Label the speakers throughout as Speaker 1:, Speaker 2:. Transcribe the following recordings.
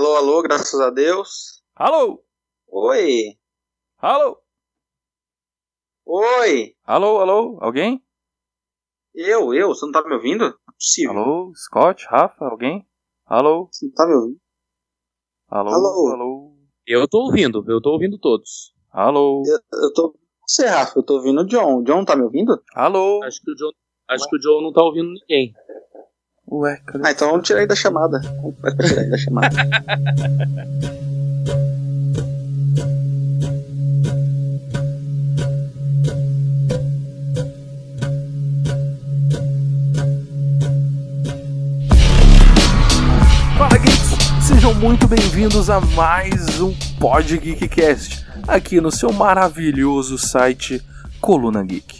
Speaker 1: Alô, alô, graças a Deus.
Speaker 2: Alô?
Speaker 1: Oi.
Speaker 2: Alô?
Speaker 1: Oi.
Speaker 2: Alô, alô? Alguém?
Speaker 1: Eu, eu, você não tá me ouvindo? Não é possível.
Speaker 2: Alô? Scott? Rafa? Alguém? Alô?
Speaker 1: Você não tá me ouvindo?
Speaker 2: Alô?
Speaker 1: Alô?
Speaker 2: Alô?
Speaker 3: Eu tô ouvindo, eu tô ouvindo todos.
Speaker 2: Alô?
Speaker 1: Eu, eu tô. Você, Rafa, eu tô ouvindo o John. O John tá me ouvindo?
Speaker 2: Alô?
Speaker 3: Acho que o Joe, acho que o Joe não tá ouvindo ninguém.
Speaker 2: Ué, cadê?
Speaker 1: Ah, então vamos tirar ele da chamada. Vai tirar ele da chamada.
Speaker 2: Fala Geeks! Sejam muito bem-vindos a mais um Pod Geekcast, aqui no seu maravilhoso site Coluna Geek.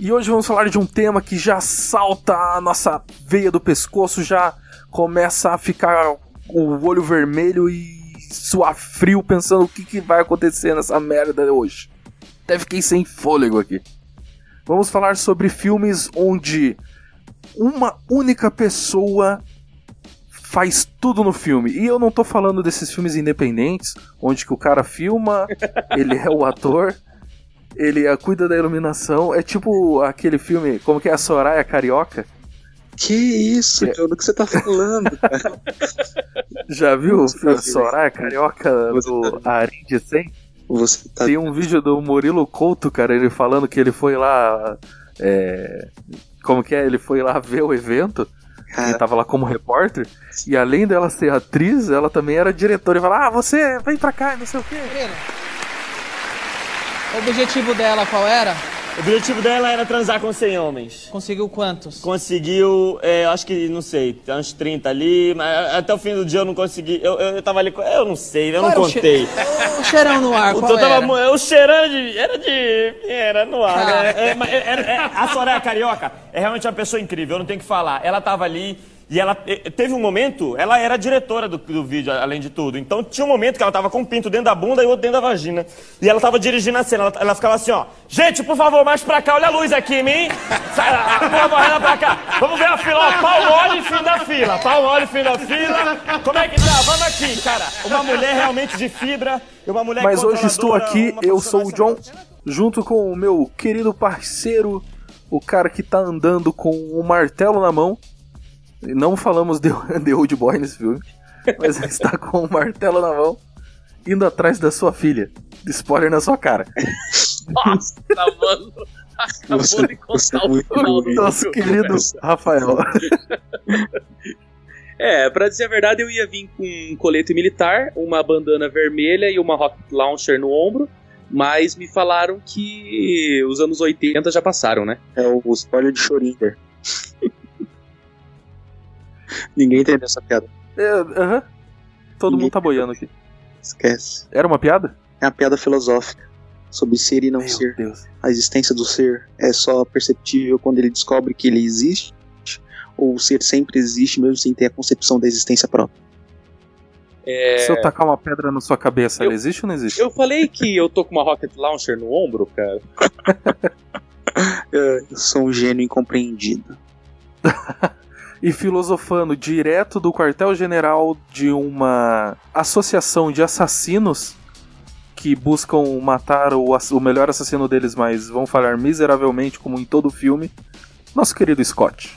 Speaker 2: E hoje vamos falar de um tema que já salta a nossa veia do pescoço, já começa a ficar o olho vermelho e suar frio pensando o que, que vai acontecer nessa merda hoje. Até fiquei sem fôlego aqui. Vamos falar sobre filmes onde uma única pessoa faz tudo no filme. E eu não tô falando desses filmes independentes, onde que o cara filma, ele é o ator, ele cuida da iluminação. É tipo aquele filme, como que é a Soraya Carioca?
Speaker 1: que isso,
Speaker 2: É.
Speaker 1: John? Do que você tá falando? cara?
Speaker 2: Já viu o filme. Soraya Carioca
Speaker 1: Você
Speaker 2: do Ari de 100?
Speaker 1: Você tá.
Speaker 2: Tem um vídeo do Murilo Couto, cara, ele falando que ele foi lá. é, como que é? Ele foi lá ver o evento. Ele
Speaker 1: Cara,
Speaker 2: tava lá como repórter. E além dela ser atriz, ela também era diretora. E fala: Ah, você vem pra cá, e não sei o quê.
Speaker 4: Pereira, O objetivo dela qual era?
Speaker 5: O objetivo dela era transar com 100 homens.
Speaker 4: Conseguiu quantos?
Speaker 5: Conseguiu, é, acho que, não sei, uns 30 ali, mas até o fim do dia eu não consegui. Eu, eu, eu tava ali, eu não sei, eu
Speaker 4: Qual
Speaker 5: não
Speaker 4: o
Speaker 5: contei.
Speaker 4: O cheirão no ar,
Speaker 5: O
Speaker 4: qual
Speaker 5: tava,
Speaker 4: era?
Speaker 5: eu cheirando de. Era de. Era no ar.
Speaker 4: Ah.
Speaker 5: né? É, é- a Soraya Carioca é realmente uma pessoa incrível, eu não tenho o que falar. Ela tava ali. E ela teve um momento, ela era diretora do, do vídeo, além de tudo. Então tinha um momento que ela tava com um pinto dentro da bunda e outro dentro da vagina. E ela tava dirigindo a cena, ela, ela ficava assim, ó. Gente, por favor, mais pra cá, olha a luz aqui em mim. Sai, a- a- porra, varrendo pra cá. Vamos ver a fila, ó. Pau mole, fim da fila. Pau mole, fim da fila. Como é que tá? Vamos aqui, cara. Uma mulher realmente de fibra. Uma mulher
Speaker 2: Mas hoje estou aqui, eu sou o John, junto com o meu querido parceiro, o cara que tá andando com o martelo na mão. Não falamos de, de Old Boy nesse filme, mas ele está com o martelo na mão, indo atrás da sua filha. Spoiler na sua cara.
Speaker 3: Nossa, mano. Acabou
Speaker 1: Você-
Speaker 3: de
Speaker 1: é
Speaker 3: contar o final do.
Speaker 2: Nosso querido Rafael.
Speaker 3: É, pra dizer a verdade, eu ia vir com um colete militar, uma bandana vermelha e uma rocket launcher no ombro, mas me falaram que os anos 80 já passaram, né?
Speaker 1: é o spoiler de Schrödinger. Ninguém entendeu essa piada.
Speaker 2: É, aham. Todo mundo tá boiando aqui.
Speaker 1: Esquece.
Speaker 2: Era uma piada?
Speaker 1: É uma piada filosófica sobre ser e não
Speaker 2: Meu
Speaker 1: ser.
Speaker 2: Deus.
Speaker 1: A existência do ser é só perceptível quando ele descobre que ele existe, ou o ser sempre existe mesmo sem ter a concepção da existência própria.
Speaker 3: É,
Speaker 2: Se eu tacar uma pedra na sua cabeça,
Speaker 3: Eu-
Speaker 2: ela existe ou não existe?
Speaker 3: eu falei que eu tô com uma rocket launcher no ombro, cara.
Speaker 1: É, Eu sou um gênio incompreendido.
Speaker 2: e filosofando direto do quartel-general de uma associação de assassinos que buscam matar o, o melhor assassino deles, mas vão falhar miseravelmente, como em todo o filme, nosso querido Scott.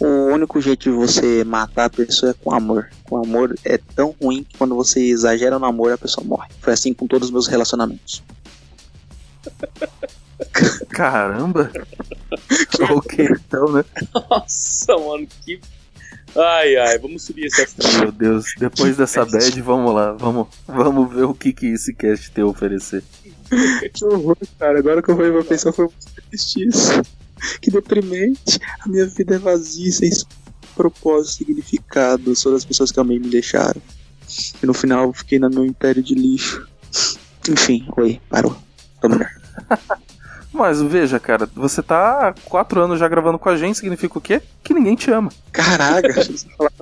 Speaker 1: O único jeito de você matar a pessoa é com amor. Com amor é tão ruim que quando você exagera no amor, a pessoa morre. Foi assim com todos os meus relacionamentos.
Speaker 2: Caramba! ok, então, né?
Speaker 3: Nossa, mano, que. Ai, ai, vamos subir esse astral.
Speaker 2: Meu Deus, depois dessa bad, vamos lá, vamos, vamos ver o que, que esse cast tem a oferecer.
Speaker 1: Que horror, cara. Agora que eu pra pensar, foi triste isso. Que deprimente. A minha vida é vazia, sem propósito, significado. Só das pessoas que amei me deixaram. E no final eu fiquei no meu império de lixo. Enfim, oi, parou. Tô melhor.
Speaker 2: Mas veja, cara, você tá há quatro anos já gravando com a gente, significa o quê? Que ninguém te ama.
Speaker 1: Caraca, deixa eu falar.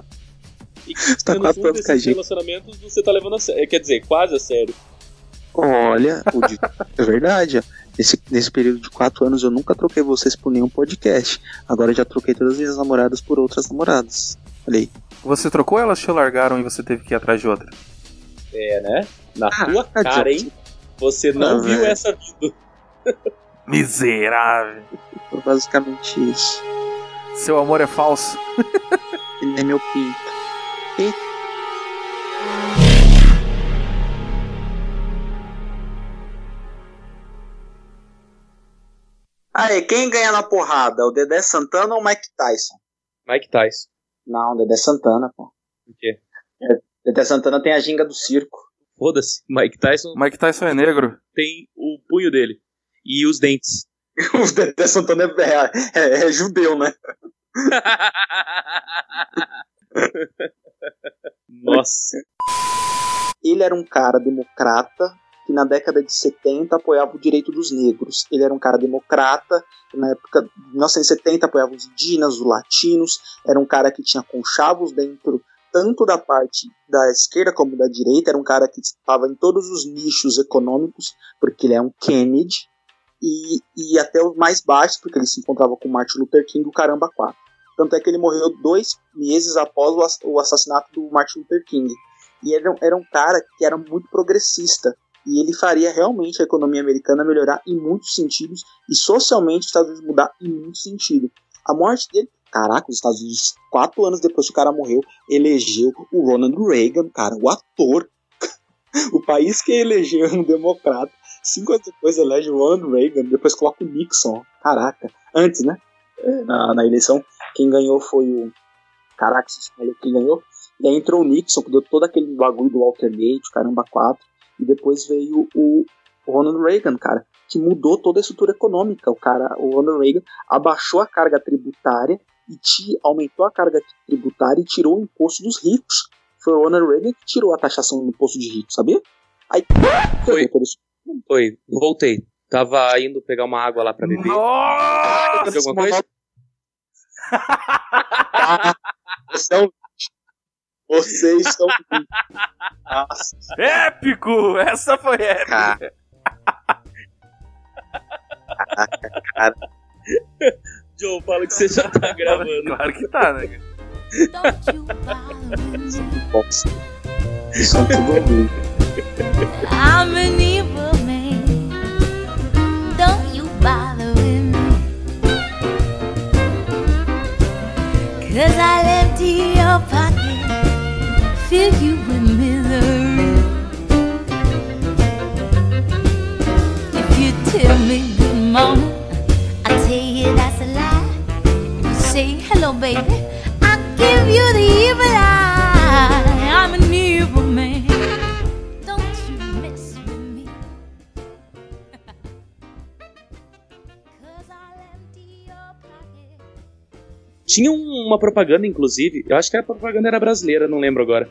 Speaker 3: E
Speaker 1: tá
Speaker 3: no
Speaker 1: quatro anos com a
Speaker 3: esses
Speaker 1: gente.
Speaker 3: relacionamentos você tá levando a sério. Quer dizer, quase a sério.
Speaker 1: Olha, o de- é verdade. ó. Nesse, nesse período de quatro anos eu nunca troquei vocês por nenhum podcast. Agora eu já troquei todas as minhas namoradas por outras namoradas. Falei,
Speaker 2: Você trocou ou elas te largaram e você teve que ir atrás de outra?
Speaker 3: É, né? Na
Speaker 1: Ah,
Speaker 3: tua
Speaker 1: tá
Speaker 3: cara, hein? Você não
Speaker 1: Ah,
Speaker 3: viu essa vida.
Speaker 2: Miserável.
Speaker 1: foi basicamente isso.
Speaker 2: Seu amor é falso.
Speaker 1: Ele é meu pinto. Aí, quem ganha na porrada? O Dedé Santana ou o Mike Tyson?
Speaker 3: Mike Tyson.
Speaker 1: Não, Dedé Santana, pô.
Speaker 3: Por quê?
Speaker 1: Dedé Santana tem a ginga do circo.
Speaker 3: Foda-se. Mike Tyson
Speaker 2: Mike Tyson é negro.
Speaker 3: tem o punho dele. E os dentes.
Speaker 1: o Dedé Santana é, é- é judeu, né?
Speaker 3: Nossa.
Speaker 1: Ele era um cara democrata que na década de 70 apoiava o direito dos negros. Ele era um cara democrata que na época de 1970 apoiava os indígenas, os latinos. Era um cara que tinha conchavos dentro tanto da parte da esquerda como da direita. Era um cara que estava em todos os nichos econômicos, porque ele é um Kennedy. E, e até os mais baixos, porque ele se encontrava com Martin Luther King, o caramba 4. Tanto é que ele morreu dois meses após o ass- o assassinato do Martin Luther King. E era, era um cara que era muito progressista. E ele faria realmente a economia americana melhorar em muitos sentidos e socialmente os Estados Unidos mudar em muitos sentidos. A morte dele, caraca, os Estados Unidos, quatro anos depois que o cara morreu, elegeu o Ronald Reagan, cara, o ator. o país que elegeu um democrata. Cinco anos depois elege o Ronald Reagan, depois coloca o Nixon. Caraca, antes, né? Na, na eleição, quem ganhou foi o. Caraca, vocês falaram quem ganhou? E aí entrou o Nixon, que deu todo aquele bagulho do Watergate, caramba, quatro. E depois veio o Ronald Reagan, cara, que mudou toda a estrutura econômica. O cara, o Ronald Reagan abaixou a carga tributária e ti- aumentou a carga tributária e tirou o imposto dos ricos. Foi o Ronald Reagan que tirou a taxação do imposto de ricos, sabia? Aí
Speaker 3: Foi. Foi. Voltei. Tava indo pegar uma água lá pra beber.
Speaker 2: Nossa!
Speaker 3: Aconteceu alguma coisa?
Speaker 1: São... Vocês são. Nossa,
Speaker 2: Épico! Essa foi épica.
Speaker 1: cara.
Speaker 3: Joe, fala que você já tá gravando.
Speaker 2: Claro que tá, né?
Speaker 6: Don't you bother me. I'm an evil Cause I'll empty your pocket, fill you with misery. If you tell me good morning, I tell you that's a lie. If you say hello, baby, I'll give you the evil eye.
Speaker 3: Tinha um- uma propaganda, inclusive, eu acho que a propaganda era brasileira, não lembro agora.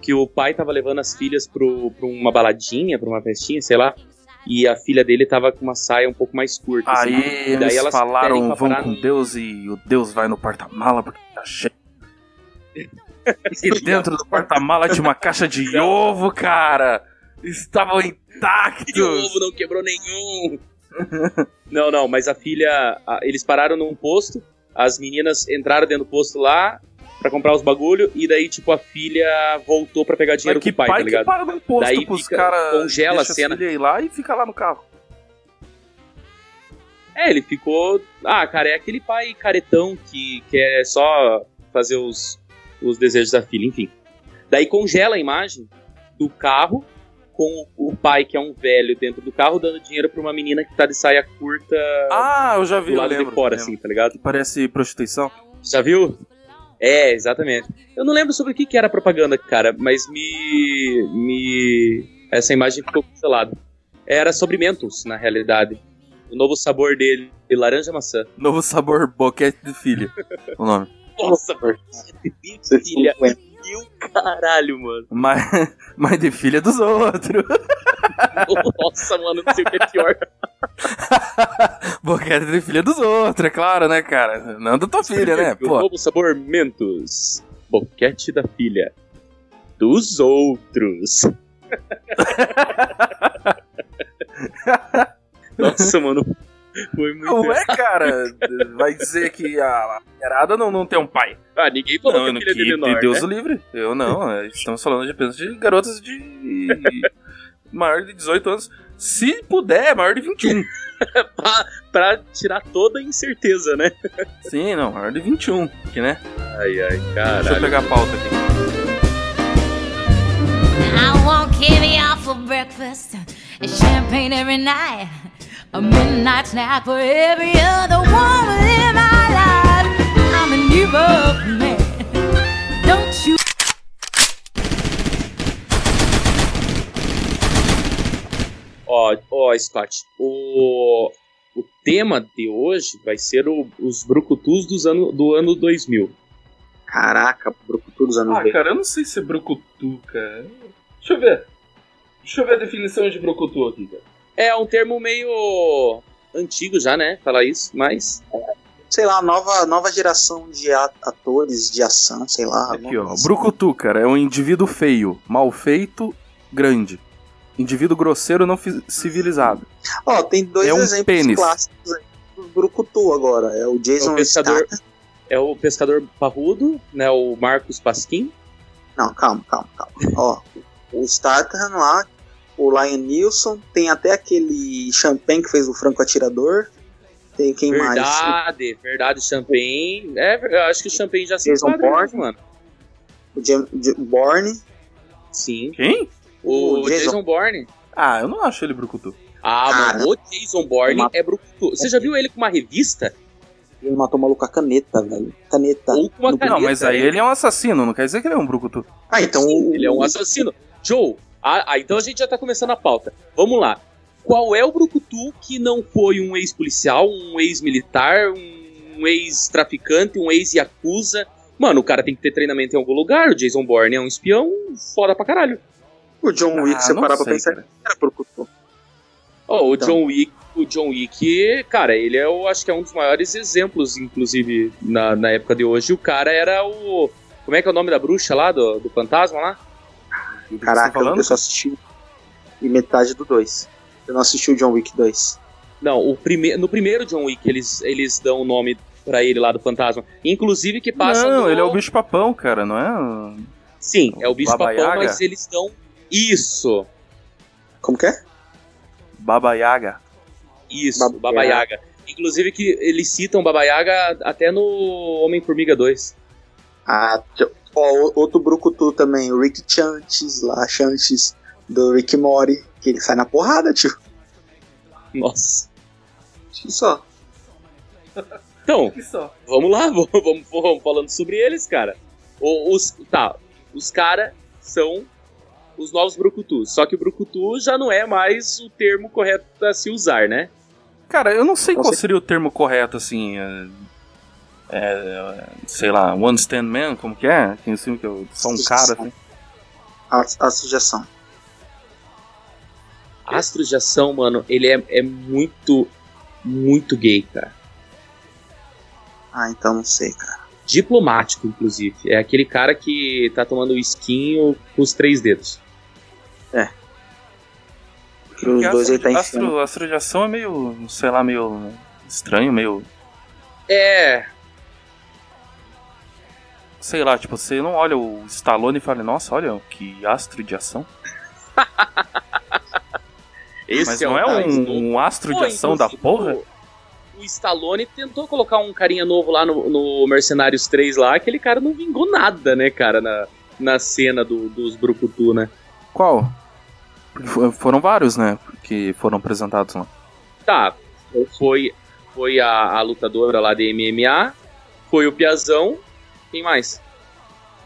Speaker 3: Que o pai tava levando as filhas pro, pra uma baladinha, pra uma festinha, sei lá. E a filha dele tava com uma saia um pouco mais curta. assim.
Speaker 2: Aí
Speaker 3: daí
Speaker 2: eles
Speaker 3: elas
Speaker 2: falaram vão com
Speaker 3: no-
Speaker 2: Deus e o Deus vai no porta-mala porque tá cheio. E dentro do porta-mala tinha uma caixa de ovo, cara. Estavam
Speaker 3: E o
Speaker 2: intactos.
Speaker 3: ovo não quebrou nenhum. não, não, mas a filha. a- eles pararam num posto, as meninas entraram dentro do posto lá pra comprar os bagulho, e daí, tipo, a filha voltou pra pegar dinheiro
Speaker 2: Mas que
Speaker 3: com o pai,
Speaker 2: pai
Speaker 3: tá
Speaker 2: que
Speaker 3: ligado?
Speaker 2: paga no imposto
Speaker 3: Daí
Speaker 2: pros
Speaker 3: fica-
Speaker 2: caras.
Speaker 3: congela a cena.
Speaker 2: ir lá e fica lá no carro.
Speaker 3: É, ele ficou. Ah, cara, é aquele pai caretão que quer só fazer os, os desejos da filha, enfim. Daí congela a imagem do carro com o pai, que é um velho, dentro do carro, dando dinheiro pra uma menina que tá de saia curta
Speaker 2: Ah, eu já vi,
Speaker 3: do
Speaker 2: eu
Speaker 3: lado
Speaker 2: lembro.
Speaker 3: de fora, assim, tá ligado?
Speaker 2: Que parece prostituição.
Speaker 3: Já viu? É, exatamente. Eu não lembro sobre o que, que era a propaganda, cara, mas me. me. Essa imagem ficou cancelada. Era sobre Mentos, na realidade. O novo sabor dele, de laranja maçã.
Speaker 2: Novo sabor boquete de filha. o nome.
Speaker 3: Nossa,
Speaker 1: Vocês
Speaker 3: filha. Meu caralho, mano.
Speaker 2: Mas, mas de filha dos outros.
Speaker 3: Nossa, mano, não sei o que é pior.
Speaker 2: boquete de filha dos outros, é claro, né, cara? Não da tua filha, né?
Speaker 3: O
Speaker 2: Pô.
Speaker 3: novo sabor Mentos. Boquete da filha. Dos outros. Nossa, mano. Foi muito.
Speaker 2: Ué, cara, vai dizer que a mulherada não, não tem um pai.
Speaker 3: Ah, ninguém falou
Speaker 2: não,
Speaker 3: que
Speaker 2: não,
Speaker 3: a filha é menor,
Speaker 2: Deus
Speaker 3: né?
Speaker 2: o livre. Eu não, é, estamos falando de apenas de garotas de maior de 18 anos. Se puder, maior de 21.
Speaker 3: pra, pra tirar toda a incerteza, né?
Speaker 2: Sim, não, maior de 21. Que, né?
Speaker 3: Ai, ai,
Speaker 2: Deixa eu
Speaker 3: caralho.
Speaker 2: pegar a pauta aqui.
Speaker 6: I want caviar for breakfast and champagne every night. A midnight snack for every other woman in my life. I'm a new man. Don't you?
Speaker 3: Ó, ó, Scott, o, o tema de hoje vai ser o- os brucutus dos ano, do ano 2000.
Speaker 1: Caraca, Brucutu dos anos
Speaker 2: Ah,
Speaker 1: 2000.
Speaker 2: cara, eu não sei se é brucutu, cara. Deixa eu ver. Deixa eu ver a definição de brucutu aqui, cara.
Speaker 3: É um termo meio antigo já, né? Falar isso, mas.
Speaker 1: Sei lá, nova, nova geração de atores de ação, sei lá.
Speaker 2: Aqui, ó.
Speaker 1: coisa
Speaker 2: Brucutu, cara, é um indivíduo feio, mal feito, grande. Indivíduo grosseiro não civilizado.
Speaker 1: assim. Ó, tem dois
Speaker 2: É um
Speaker 1: exemplos
Speaker 2: pênis.
Speaker 1: clássicos aí do Brucutu agora. É o
Speaker 3: É
Speaker 1: Jason
Speaker 3: o pescador,
Speaker 1: Statham.
Speaker 3: é o pescador parrudo, né? O Marcos Pasquim.
Speaker 1: Não, calma, calma, calma. Ó, o Statham lá, o Lion Nilson, tem até aquele Champagne que fez o Franco Atirador. Tem quem mais?
Speaker 3: Verdade, verdade, Champagne. É, eu acho que o Champagne já se
Speaker 1: Jason
Speaker 3: enquadra,
Speaker 1: Bourne.
Speaker 3: mano.
Speaker 1: O Jam- J- Bourne.
Speaker 3: Sim.
Speaker 2: Quem?
Speaker 3: O,
Speaker 1: O Jason-
Speaker 3: Jason Bourne.
Speaker 2: Ah, eu não acho ele brucutu.
Speaker 3: Ah,
Speaker 1: Cara.
Speaker 3: mano, o Jason Bourne
Speaker 1: Uma-
Speaker 3: é brucutu. Você já viu ele com uma revista?
Speaker 1: Ele matou o maluco com a caneta, velho. Caneta.
Speaker 3: Ou com uma caneta?
Speaker 2: não, mas aí ele é um assassino, não quer dizer que ele é um brucutu.
Speaker 1: Ah, então
Speaker 3: Sim,
Speaker 1: o-
Speaker 3: ele é um assassino. Joe, ah, ah, então a gente já tá começando a pauta. Vamos lá. Qual é o Brucutu que não foi um ex-policial, um ex-militar, um ex-traficante, um ex-yakuza? Mano, o cara tem que ter treinamento em algum lugar. O Jason Bourne é um espião foda pra caralho.
Speaker 1: o John Wick,
Speaker 2: Ah,
Speaker 1: você parar pra pensar,
Speaker 2: cara.
Speaker 1: era Brucutu.
Speaker 3: Ó, o
Speaker 1: Então.
Speaker 3: John Wick, o John Wick, cara, ele é, eu acho que é um dos maiores exemplos, inclusive, na, na época de hoje. O cara era o. Como é que é o nome da bruxa lá, do, do fantasma lá?
Speaker 2: Do que você tá
Speaker 1: Caraca,
Speaker 2: falando?
Speaker 1: eu só assisti e metade do 2. Eu não assisti o John Wick 2.
Speaker 3: Não, o prime no primeiro John Wick eles, eles dão o nome pra ele lá do fantasma. Inclusive que passa.
Speaker 2: Não,
Speaker 3: no-
Speaker 2: ele é o bicho papão, cara, não é?
Speaker 3: Sim, é o bicho
Speaker 2: Baba
Speaker 3: papão,
Speaker 2: Yaga?
Speaker 3: mas eles dão. Isso!
Speaker 1: Como que é?
Speaker 2: Baba Yaga.
Speaker 3: Isso,
Speaker 1: Baba
Speaker 3: Baba
Speaker 1: Yaga.
Speaker 3: Yaga. Inclusive que eles citam Baba Yaga até no Homem-Formiga 2.
Speaker 1: Ah, ó, o- outro Brucutu também, o Rick Chantes lá, Chantes do Rick Mori, que ele sai na porrada, tio.
Speaker 3: Nossa.
Speaker 1: Isso só.
Speaker 3: Então,
Speaker 2: Que só.
Speaker 3: vamos lá, vamos, vamos, vamos falando sobre eles, cara. O- Os, tá, os caras são os novos Brucutus. Só que o Brucutu já não é mais o termo correto a se usar, né?
Speaker 2: Cara, eu não sei
Speaker 1: Com
Speaker 2: qual seria o termo correto, assim. É, é, sei lá, One Stand Man, como que é? Assim que eu só um cara, assim.
Speaker 1: A, a sugestão.
Speaker 3: Astro de Ação, mano, ele é, é muito, muito gay, cara.
Speaker 1: Ah, então não sei, cara.
Speaker 3: Diplomático, inclusive. É aquele cara que tá tomando esquinho com os três dedos.
Speaker 1: Os
Speaker 2: Porque
Speaker 1: dois
Speaker 2: astro,
Speaker 1: ele tá
Speaker 2: de-
Speaker 1: enfiando.
Speaker 2: astro, astro de ação é meio, sei lá, meio estranho, meio.
Speaker 3: É,
Speaker 2: Sei lá, tipo, você não olha o Stallone e fala, nossa, olha que astro de ação.
Speaker 3: esse
Speaker 2: Mas
Speaker 3: é
Speaker 2: não é um, um astro de
Speaker 3: Pô,
Speaker 2: ação da porra?
Speaker 3: O, o Stallone tentou colocar um carinha novo lá no, no Mercenários 3 lá, aquele cara não vingou nada, né, cara, na, na cena do- dos Brucutu, né?
Speaker 2: Qual? Foram vários, né? Que foram apresentados lá.
Speaker 3: Tá, foi, foi a, a lutadora lá de MMA, foi o Piazão, quem mais?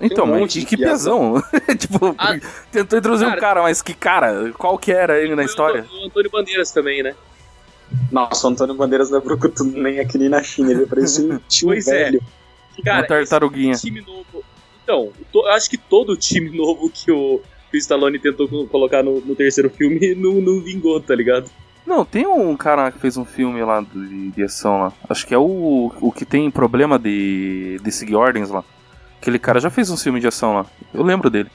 Speaker 2: Então,
Speaker 1: um
Speaker 2: mas
Speaker 1: monte
Speaker 2: que,
Speaker 1: de
Speaker 2: que piazão. tipo,
Speaker 3: Ah,
Speaker 2: tentou introduzir um
Speaker 3: cara-
Speaker 2: cara, mas que cara? Qual que era ele na história?
Speaker 3: O, Antônio Bandeiras também, né?
Speaker 1: Nossa, o Antônio Bandeiras não é Brucutu nem aqui nem na China. Ele parece um tio
Speaker 3: Pois é.
Speaker 1: velho.
Speaker 3: Cara,
Speaker 2: Uma tartaruguinha.
Speaker 3: time novo. Então, to- eu acho que todo time novo que o, que o Stallone tentou co- colocar no, no terceiro filme não, não vingou, tá ligado?
Speaker 2: Não, tem um cara que fez um filme lá de, de ação lá. Acho que é o, o que tem problema de, de seguir ordens lá. Aquele cara já fez um filme de ação lá. Eu lembro dele.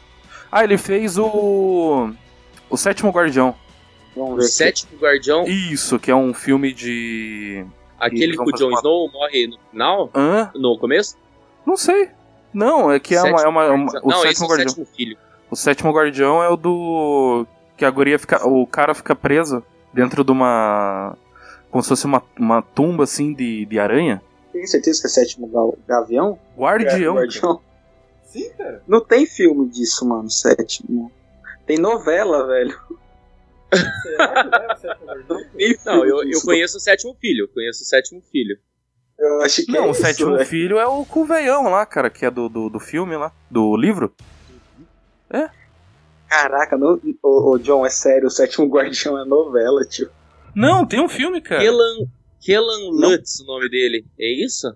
Speaker 2: Ah, ele fez o. O Sétimo Guardião.
Speaker 1: Vamos
Speaker 3: O sétimo guardião,
Speaker 2: Isso, que é um filme de.
Speaker 3: aquele que o Jon Snow morre no final,
Speaker 2: Hã?
Speaker 3: no começo?
Speaker 2: Não sei. Não, é que é uma. É uma, é uma- o
Speaker 3: não, esse
Speaker 2: sétimo
Speaker 3: é o
Speaker 2: guardião.
Speaker 3: sétimo filho.
Speaker 2: O sétimo guardião é o do. Que a guria fica. O cara fica preso dentro de uma. Como se fosse uma, uma tumba assim de, de aranha.
Speaker 1: Tem certeza que é sétimo gavião?
Speaker 2: Guardião.
Speaker 1: Guardião.
Speaker 2: Sim, cara.
Speaker 1: Não tem filme disso, mano, sétimo. Tem novela, velho. Tem
Speaker 3: Não,
Speaker 1: filme
Speaker 3: eu, eu
Speaker 1: disso.
Speaker 3: conheço o sétimo filho. Conheço o sétimo filho.
Speaker 1: Eu acho que
Speaker 2: Não,
Speaker 1: é
Speaker 2: o
Speaker 1: isso,
Speaker 2: sétimo
Speaker 1: velho.
Speaker 2: filho é o Cuveião lá, cara, que é do, do, do filme lá. Do livro.
Speaker 1: Caraca, não, ô, ô, John, é sério, o sétimo guardião é novela, tio.
Speaker 2: Não, tem um filme, cara.
Speaker 3: Kellan, Kellan. Lutz, o nome dele. É isso?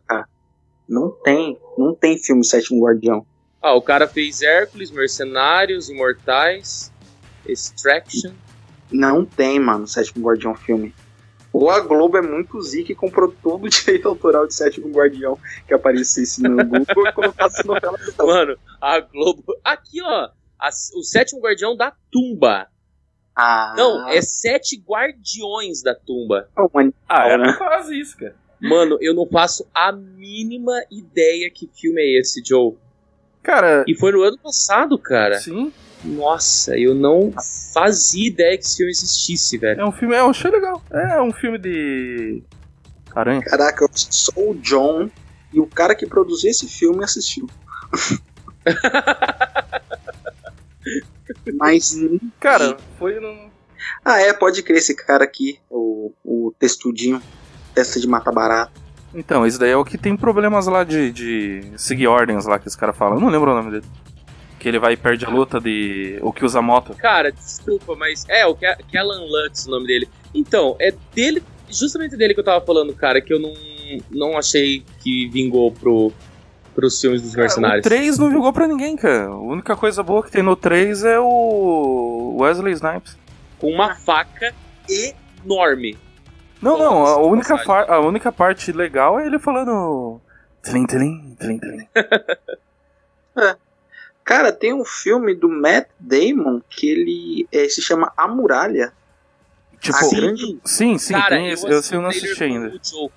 Speaker 1: Não tem, não tem filme Sétimo Guardião.
Speaker 3: Ah, o cara fez Hércules, Mercenários, Imortais, Extraction.
Speaker 1: Não tem, mano, Sétimo Guardião filme. Ou a Globo é muito zica e comprou todo o direito autoral de Sétimo Guardião que aparecesse no Google e colocasse novela.
Speaker 3: Mano, a Globo. Aqui, ó. A- o sétimo guardião da tumba.
Speaker 1: Ah,
Speaker 3: Não, é sete guardiões da tumba.
Speaker 1: é uma-
Speaker 2: Ah,
Speaker 1: era
Speaker 2: quase isso, cara.
Speaker 3: Mano, eu não faço a mínima ideia que filme é esse, Joe.
Speaker 2: Cara,
Speaker 3: E foi no ano passado, cara.
Speaker 2: sim,
Speaker 3: Nossa, eu não fazia ideia que esse filme existisse, velho.
Speaker 2: é um filme, eu achei legal. É um filme de. Aranha.
Speaker 1: Caraca, eu sou o John e o cara que produziu esse filme assistiu. Mas.
Speaker 2: Cara, foi no.
Speaker 1: Ah, é, pode crer esse cara aqui, o, o textudinho, testa de mata barato.
Speaker 2: Então, esse daí é o que tem problemas lá de, de seguir ordens lá que os caras falam. Eu não lembro o nome dele. Que ele vai e perde a luta de. O que usa moto.
Speaker 3: Cara, desculpa, mas. É, o Ke- Kellan Lutz, o nome dele. Então, é dele. Justamente dele que eu tava falando, cara, que eu não, não achei que vingou pro, pros filmes dos
Speaker 2: O
Speaker 3: mercenários.
Speaker 2: 3 não jogou pra ninguém, cara. A única coisa boa que tem no 3 é o Wesley Snipes.
Speaker 3: Com uma faca enorme.
Speaker 2: Não, não, a única, a única parte legal é ele falando. Tlim, tlim, tlim, tlim.
Speaker 1: Cara, tem um filme do Matt Damon que ele é, se chama A Muralha.
Speaker 2: Tipo,
Speaker 1: A
Speaker 3: Sim,
Speaker 1: grande-
Speaker 2: sim, sim,
Speaker 3: cara,
Speaker 2: tem
Speaker 3: eu,
Speaker 2: eu, eu não
Speaker 3: o
Speaker 2: assisti ainda.
Speaker 3: o Joe.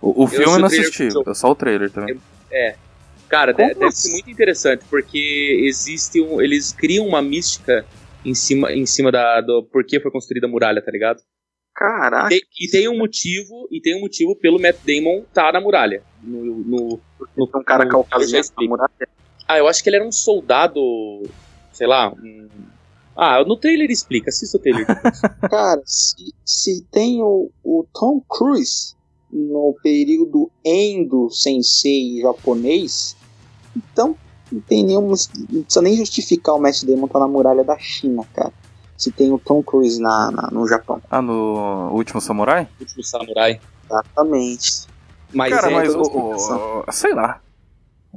Speaker 2: O, o filme eu não
Speaker 3: o
Speaker 2: assisti,
Speaker 3: o
Speaker 2: é só o trailer também.
Speaker 3: Cara,
Speaker 1: Como
Speaker 3: deve,
Speaker 1: assim?
Speaker 3: ser muito interessante, porque existe um. Eles criam uma mística em cima, em cima da, do porquê foi construída a muralha, tá ligado?
Speaker 1: Caraca,
Speaker 3: Tem- e tem um motivo, e tem um motivo pelo Matt Damon tá na muralha. No, no, no-
Speaker 1: um cara caucasiano.
Speaker 3: explico.
Speaker 1: A muralha.
Speaker 3: Ah, eu acho que ele era um soldado. Sei lá. um- Ah, no trailer explica, assista o trailer.
Speaker 1: Cara, se, se tem o, o Tom Cruise no período Endo Sensei japonês, então não tem nenhum. Não precisa nem justificar o Matt Damon tá na muralha da China, cara. Se tem o Tom Cruise na, na- no Japão.
Speaker 2: Ah, no Último Samurai?
Speaker 3: Último Samurai.
Speaker 1: Exatamente.
Speaker 3: Mas
Speaker 2: Cara,
Speaker 3: é,
Speaker 2: mas o, o- Sei lá.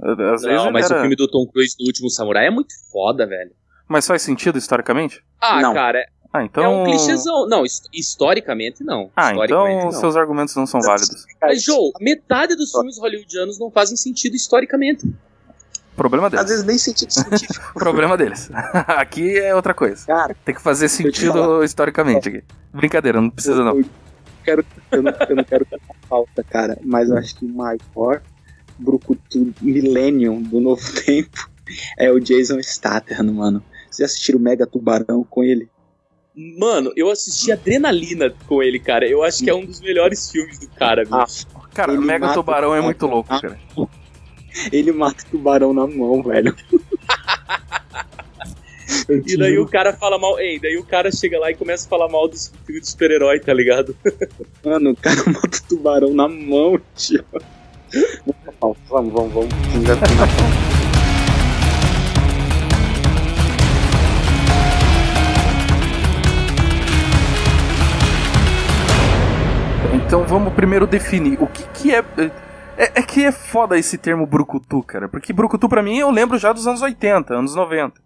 Speaker 2: Às vezes
Speaker 3: Não, mas
Speaker 2: era-
Speaker 3: o filme do Tom Cruise do Último Samurai é muito foda, velho.
Speaker 2: Mas faz sentido historicamente?
Speaker 3: Ah,
Speaker 1: Não.
Speaker 3: cara,
Speaker 2: Ah, então.
Speaker 3: é um clichêzão. Não, his- historicamente não.
Speaker 2: Ah,
Speaker 3: historicamente,
Speaker 2: então
Speaker 3: não.
Speaker 2: seus argumentos não são válidos.
Speaker 3: Mas, Joe, metade dos filmes hollywoodianos não fazem sentido historicamente.
Speaker 2: Problema
Speaker 1: Às
Speaker 2: deles.
Speaker 1: vezes nem sentido científico.
Speaker 2: Problema deles. aqui é outra coisa.
Speaker 1: Cara,
Speaker 2: Tem que fazer
Speaker 1: te
Speaker 2: sentido historicamente aqui. Brincadeira, não precisa não.
Speaker 1: Eu, quero, eu, não, eu não quero cantar falta, cara, mas eu acho que o maior brucutu Millennium do novo tempo é o Jason Statham, mano. Vocês assistiram o Mega Tubarão com ele?
Speaker 3: Mano, eu assisti Adrenalina com ele, cara. Eu acho que é um dos melhores filmes do cara,
Speaker 1: Ah,
Speaker 3: bicho.
Speaker 2: Cara,
Speaker 1: Ele
Speaker 2: Mega Tubarão é
Speaker 1: cara.
Speaker 2: muito louco,
Speaker 1: Ah.
Speaker 2: cara.
Speaker 1: Ele mata o tubarão na mão, velho.
Speaker 3: E daí o cara fala mal. Ei, daí o cara chega lá e começa a falar mal dos filmes de super-herói, tá ligado?
Speaker 1: Mano, o cara mata o tubarão na mão, tio. Vamos, vamos, vamos. vamos.
Speaker 2: Então vamos primeiro definir o que, que é, é. É que é foda esse termo brucutu, cara. Porque brucutu pra mim eu lembro já dos anos 80, anos 90.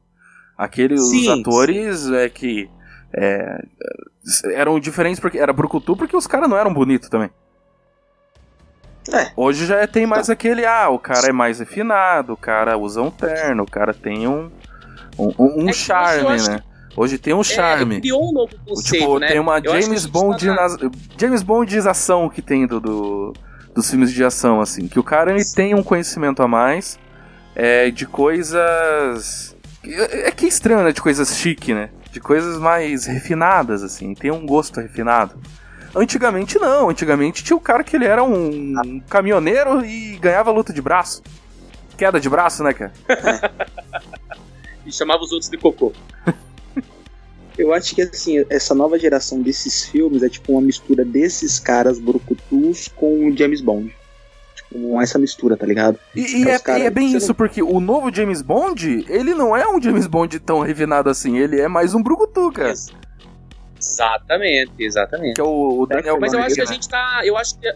Speaker 2: Aqueles
Speaker 3: Sim,
Speaker 2: atores é que. é, eram diferentes porque era brucutu porque os caras não eram bonitos também.
Speaker 1: É.
Speaker 2: Hoje já é- tem mais aquele, ah, o cara é mais refinado, o cara usa um terno, o cara tem um, um, um- um
Speaker 3: É
Speaker 2: charme, né? Hoje tem um
Speaker 3: É,
Speaker 2: charme.
Speaker 3: ele criou um novo
Speaker 2: O,
Speaker 3: conceito,
Speaker 2: tipo,
Speaker 3: né?
Speaker 2: tem uma
Speaker 3: Eu
Speaker 2: James
Speaker 3: gente
Speaker 2: Bond,
Speaker 3: tá na-
Speaker 2: James Bondização que tem do, do- dos filmes de ação, assim. Que o cara ele tem um conhecimento a mais é, de coisas. É que é estranho, né? De coisas chique, né? De coisas mais refinadas, assim. Tem um gosto refinado. Antigamente não, antigamente tinha o cara que ele era um caminhoneiro e ganhava luta de braço. Queda de braço, né, cara?
Speaker 3: E chamava os outros de cocô.
Speaker 1: Eu acho que assim, essa nova geração desses filmes é tipo uma mistura desses caras com o James Bond. Tipo, essa mistura, tá ligado?
Speaker 2: E, e
Speaker 1: Então,
Speaker 2: é,
Speaker 1: cara-
Speaker 2: e é bem isso,
Speaker 1: não-
Speaker 2: porque o novo James Bond, ele não é um James Bond tão refinado assim, ele é mais um brucutu, cara.
Speaker 3: Ex- Exatamente, exatamente.
Speaker 2: Que é o, o Daniel
Speaker 3: Mas eu acho que a gente tá. Eu acho que.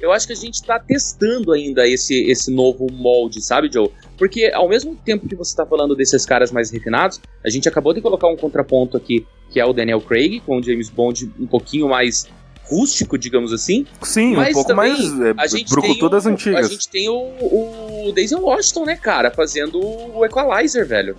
Speaker 3: Eu acho que a gente tá testando ainda esse, esse novo molde, sabe, Joe? Porque ao mesmo tempo que você tá falando desses caras mais refinados, a gente acabou de colocar um contraponto aqui, que é o Daniel Craig, com o James Bond um pouquinho mais rústico, digamos assim.
Speaker 2: Sim, um pouco mais é,
Speaker 3: A gente tem o,
Speaker 2: das
Speaker 3: A
Speaker 2: antigas.
Speaker 3: gente tem o, o Denzel Washington, né, cara, fazendo o Equalizer, velho.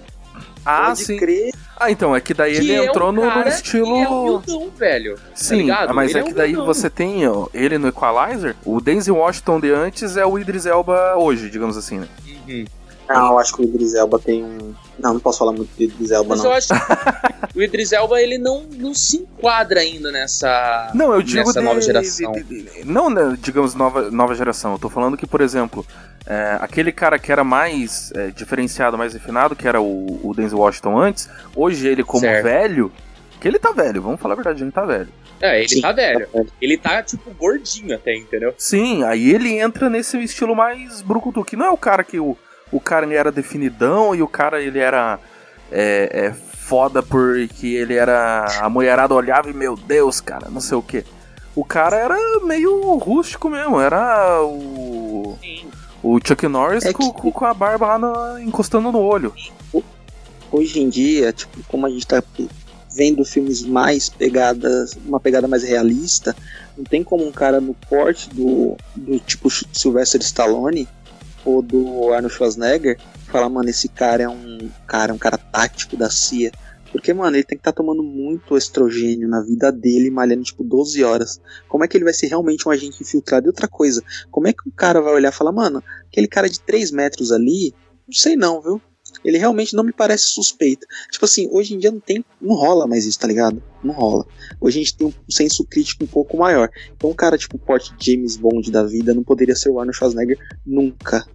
Speaker 2: Ah,
Speaker 1: Pode
Speaker 2: sim.
Speaker 1: crer.
Speaker 2: Ah, então, é que daí
Speaker 3: Que
Speaker 2: ele
Speaker 3: é um
Speaker 2: entrou no, no
Speaker 3: cara
Speaker 2: estilo.
Speaker 3: Que é humildão, velho.
Speaker 2: Sim,
Speaker 3: ligado?
Speaker 2: mas
Speaker 3: Ele
Speaker 2: é
Speaker 3: é
Speaker 2: que
Speaker 3: um
Speaker 2: daí você tem ó, ele no Equalizer, o Denzel Washington de antes é o Idris Elba hoje, digamos assim, né?
Speaker 3: Uhum.
Speaker 1: Não, eu acho que o Idris Elba tem um. Não, não posso falar muito do Idris Elba,
Speaker 3: Mas
Speaker 1: não.
Speaker 3: eu acho que o Idris Elba, ele não, não se enquadra ainda nessa...
Speaker 2: Não, eu digo
Speaker 3: Nessa
Speaker 2: de,
Speaker 3: nova geração.
Speaker 2: de- de- de- não, né, digamos, nova, nova geração. Eu tô falando que, por exemplo, é, aquele cara que era mais é, diferenciado, mais refinado, que era o, o Denzel Washington antes, hoje ele como
Speaker 3: Certo.
Speaker 2: velho, que ele tá velho, vamos falar a verdade, ele tá velho.
Speaker 3: É, ele
Speaker 1: Sim.
Speaker 3: tá velho. Ele tá, tipo, gordinho até, entendeu?
Speaker 2: Sim, aí ele entra nesse estilo mais brucutu, que não é o cara que o, o cara ele era definidão e o cara ele era é, é, foda porque ele era. A mulherada olhava e, meu Deus, cara, não sei o que. O cara era meio rústico mesmo, era o.
Speaker 3: Sim.
Speaker 2: O Chuck Norris
Speaker 1: É
Speaker 2: com,
Speaker 1: que-
Speaker 2: com- a barba lá na- encostando no olho.
Speaker 1: Hoje em dia, tipo, como a gente tá vendo filmes mais pegadas, uma pegada mais realista, não tem como um cara no porte do, do tipo Sylvester Stallone ou do Arnold Schwarzenegger falar, mano, esse cara é um cara, um cara tático da CIA. Porque, mano, ele tem que estar tomando muito estrogênio na vida dele, malhando tipo 12 horas. Como é que ele vai ser realmente um agente infiltrado? E outra coisa, como é que o cara vai olhar e falar, mano, aquele cara de 3 metros ali, não sei não, viu? Ele realmente não me parece suspeito. Tipo assim, hoje em dia não tem. Não rola mais isso, tá ligado? Não rola. Hoje a gente tem um senso crítico um pouco maior. Então um cara tipo porte James Bond da vida não poderia ser o Arnold Schwarzenegger nunca.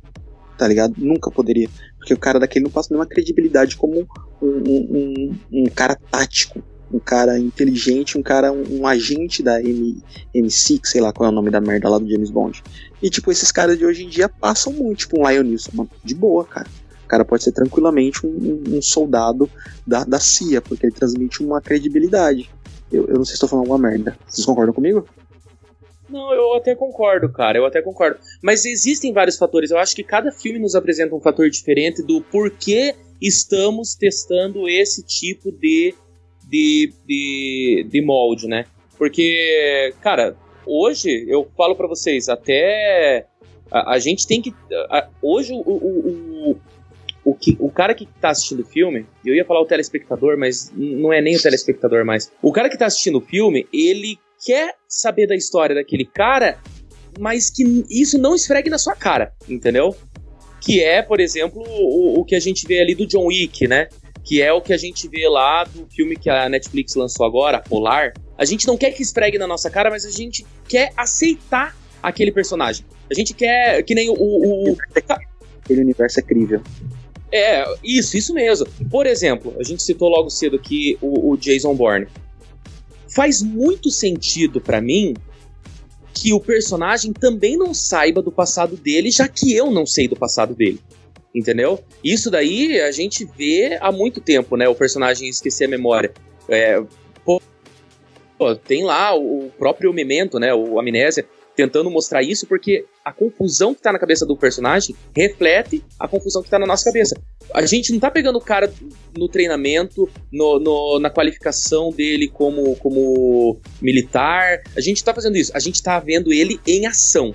Speaker 1: Tá ligado? Nunca poderia. Porque o cara daquele não passa nenhuma credibilidade como um, um, um, um cara tático. Um cara inteligente, um cara, um, um agente da M, M6, sei lá qual é o nome da merda lá do James Bond. E tipo, esses caras de hoje em dia passam muito, tipo um Lion Nilson, mano. De boa, cara. O cara pode ser tranquilamente um, um- soldado da, da CIA, porque ele transmite uma credibilidade. Eu, eu não sei se estou falando alguma merda. Vocês concordam comigo?
Speaker 3: Não, eu até concordo, cara, eu até concordo. Mas existem vários fatores. Eu acho que cada filme nos apresenta um fator diferente do porquê estamos testando esse tipo de, de, de, de molde, né? Porque, cara, hoje eu falo pra vocês, até a, a gente tem que. a- hoje o, o, o, que, o cara que tá assistindo o filme, eu ia falar o telespectador, mas não é nem o telespectador mais. O cara que tá assistindo o filme, ele quer saber da história daquele cara, mas que isso não esfregue na sua cara, entendeu? Que é, por exemplo, o, o que a gente vê ali do John Wick, né? Que é o que a gente vê lá do filme que a Netflix lançou agora, Polar. A gente não quer que esfregue na nossa cara, mas a gente quer aceitar aquele personagem. A gente quer, que nem o- o, o
Speaker 1: Aquele universo é crível.
Speaker 3: É, isso, isso mesmo. Por exemplo, a gente citou logo cedo aqui o, o Jason Bourne. Faz muito sentido pra mim que o personagem também não saiba do passado dele, já que eu não sei do passado dele. Entendeu? Isso daí a gente vê há muito tempo, né? O personagem esquecer a memória. É, pô, tem lá o próprio Memento, né? O Amnésia, tentando mostrar isso, porque a confusão que tá na cabeça do personagem reflete a confusão que tá na nossa cabeça. A gente não tá pegando o cara no treinamento, no, no- na qualificação dele como, como militar. A gente tá fazendo isso. A gente tá vendo ele em ação.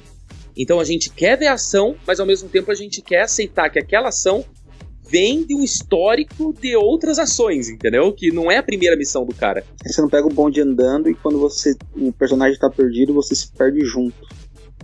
Speaker 3: Então a gente quer ver ação, mas ao mesmo tempo a gente quer aceitar que aquela ação vem de um histórico de outras ações, entendeu? Que não é a primeira missão do cara.
Speaker 1: Você não pega o bonde andando e quando você o personagem tá perdido, você se perde junto.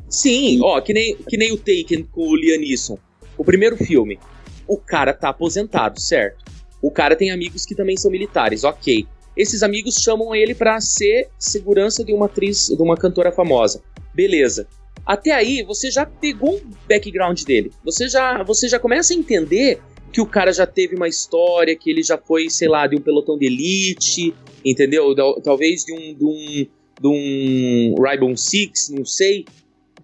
Speaker 3: Sim, ó, que nem, que nem o Taken com o Liam Neeson. O primeiro filme. O cara tá aposentado, certo? O cara tem amigos que também são militares, ok. Esses amigos chamam ele pra ser segurança de uma atriz, de uma cantora famosa. Beleza. Até aí, você já pegou um background dele. Você já, você já começa a entender que o cara já teve uma história, que ele já foi, sei lá, de um pelotão de elite, entendeu? Talvez de um, de um, de um Rainbow Six, não sei.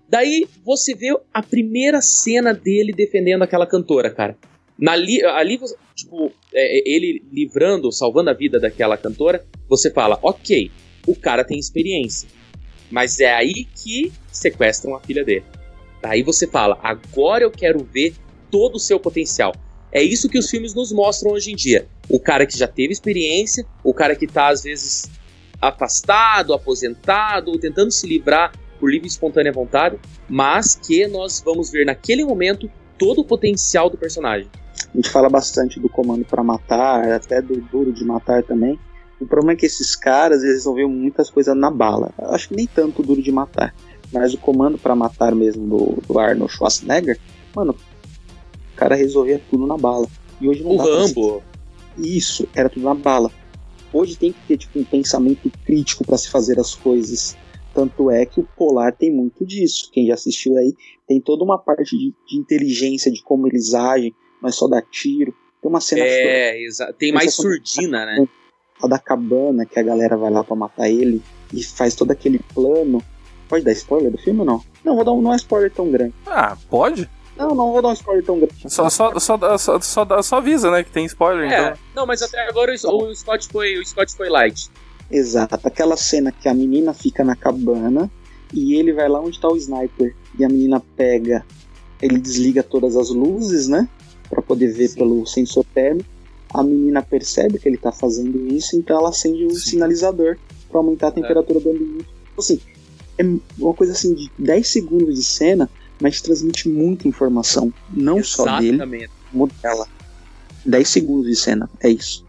Speaker 3: Daí você vê a primeira cena dele defendendo aquela cantora, cara. Na li- ali, tipo, é, é, ele livrando, salvando a vida daquela cantora, você fala, ok, o cara tem experiência. Mas é aí que sequestram a filha dele. Daí você fala, agora eu quero ver todo o seu potencial. É isso que os filmes nos mostram hoje em dia. O cara que já teve experiência, o cara que tá, às vezes, afastado, aposentado, ou tentando se livrar por livre e espontânea vontade, mas que nós vamos ver naquele momento todo o potencial do personagem.
Speaker 1: A gente fala bastante do comando pra matar, até do duro de matar também. O problema é que esses caras eles resolviam muitas coisas na bala. Eu acho que nem tanto o duro de matar, mas o comando pra matar mesmo do, do Arnold Schwarzenegger, mano, cara resolvia tudo na bala. E hoje não
Speaker 3: O
Speaker 1: dá pra
Speaker 3: Rambo,
Speaker 1: Isso, era tudo na bala. Hoje tem que ter tipo, um pensamento crítico para se fazer as coisas. Tanto é que o Polar tem muito disso. Quem já assistiu aí tem toda uma parte de, de inteligência, de como eles agem, não é só dar tiro. Tem uma cena
Speaker 3: é, exa- tem mais surdina, né?
Speaker 1: a da cabana, que a galera vai lá pra matar ele e faz todo aquele plano. Pode dar spoiler do filme ou não? Não, vou dar um, não é spoiler tão grande.
Speaker 2: Ah, pode?
Speaker 1: Não, não vou dar um spoiler tão grande.
Speaker 2: Só, só, só, só, só, só avisa, né, que tem spoiler,
Speaker 3: É,
Speaker 2: então.
Speaker 3: não, mas até agora o, o Scott foi, o Scott foi light.
Speaker 1: Exato, aquela cena que a menina fica na cabana e ele vai lá onde tá o sniper e a menina pega, ele desliga todas as luzes, né? Pra poder ver pelo sensor térmico. A menina percebe que ele tá fazendo isso, então ela acende o
Speaker 2: Sim.
Speaker 1: sinalizador pra aumentar a temperatura do ambiente. Assim, é uma coisa assim de 10 segundos de cena, mas transmite muita informação, não só dele,
Speaker 3: Exatamente.
Speaker 1: como dela. 10 segundos de cena, é isso.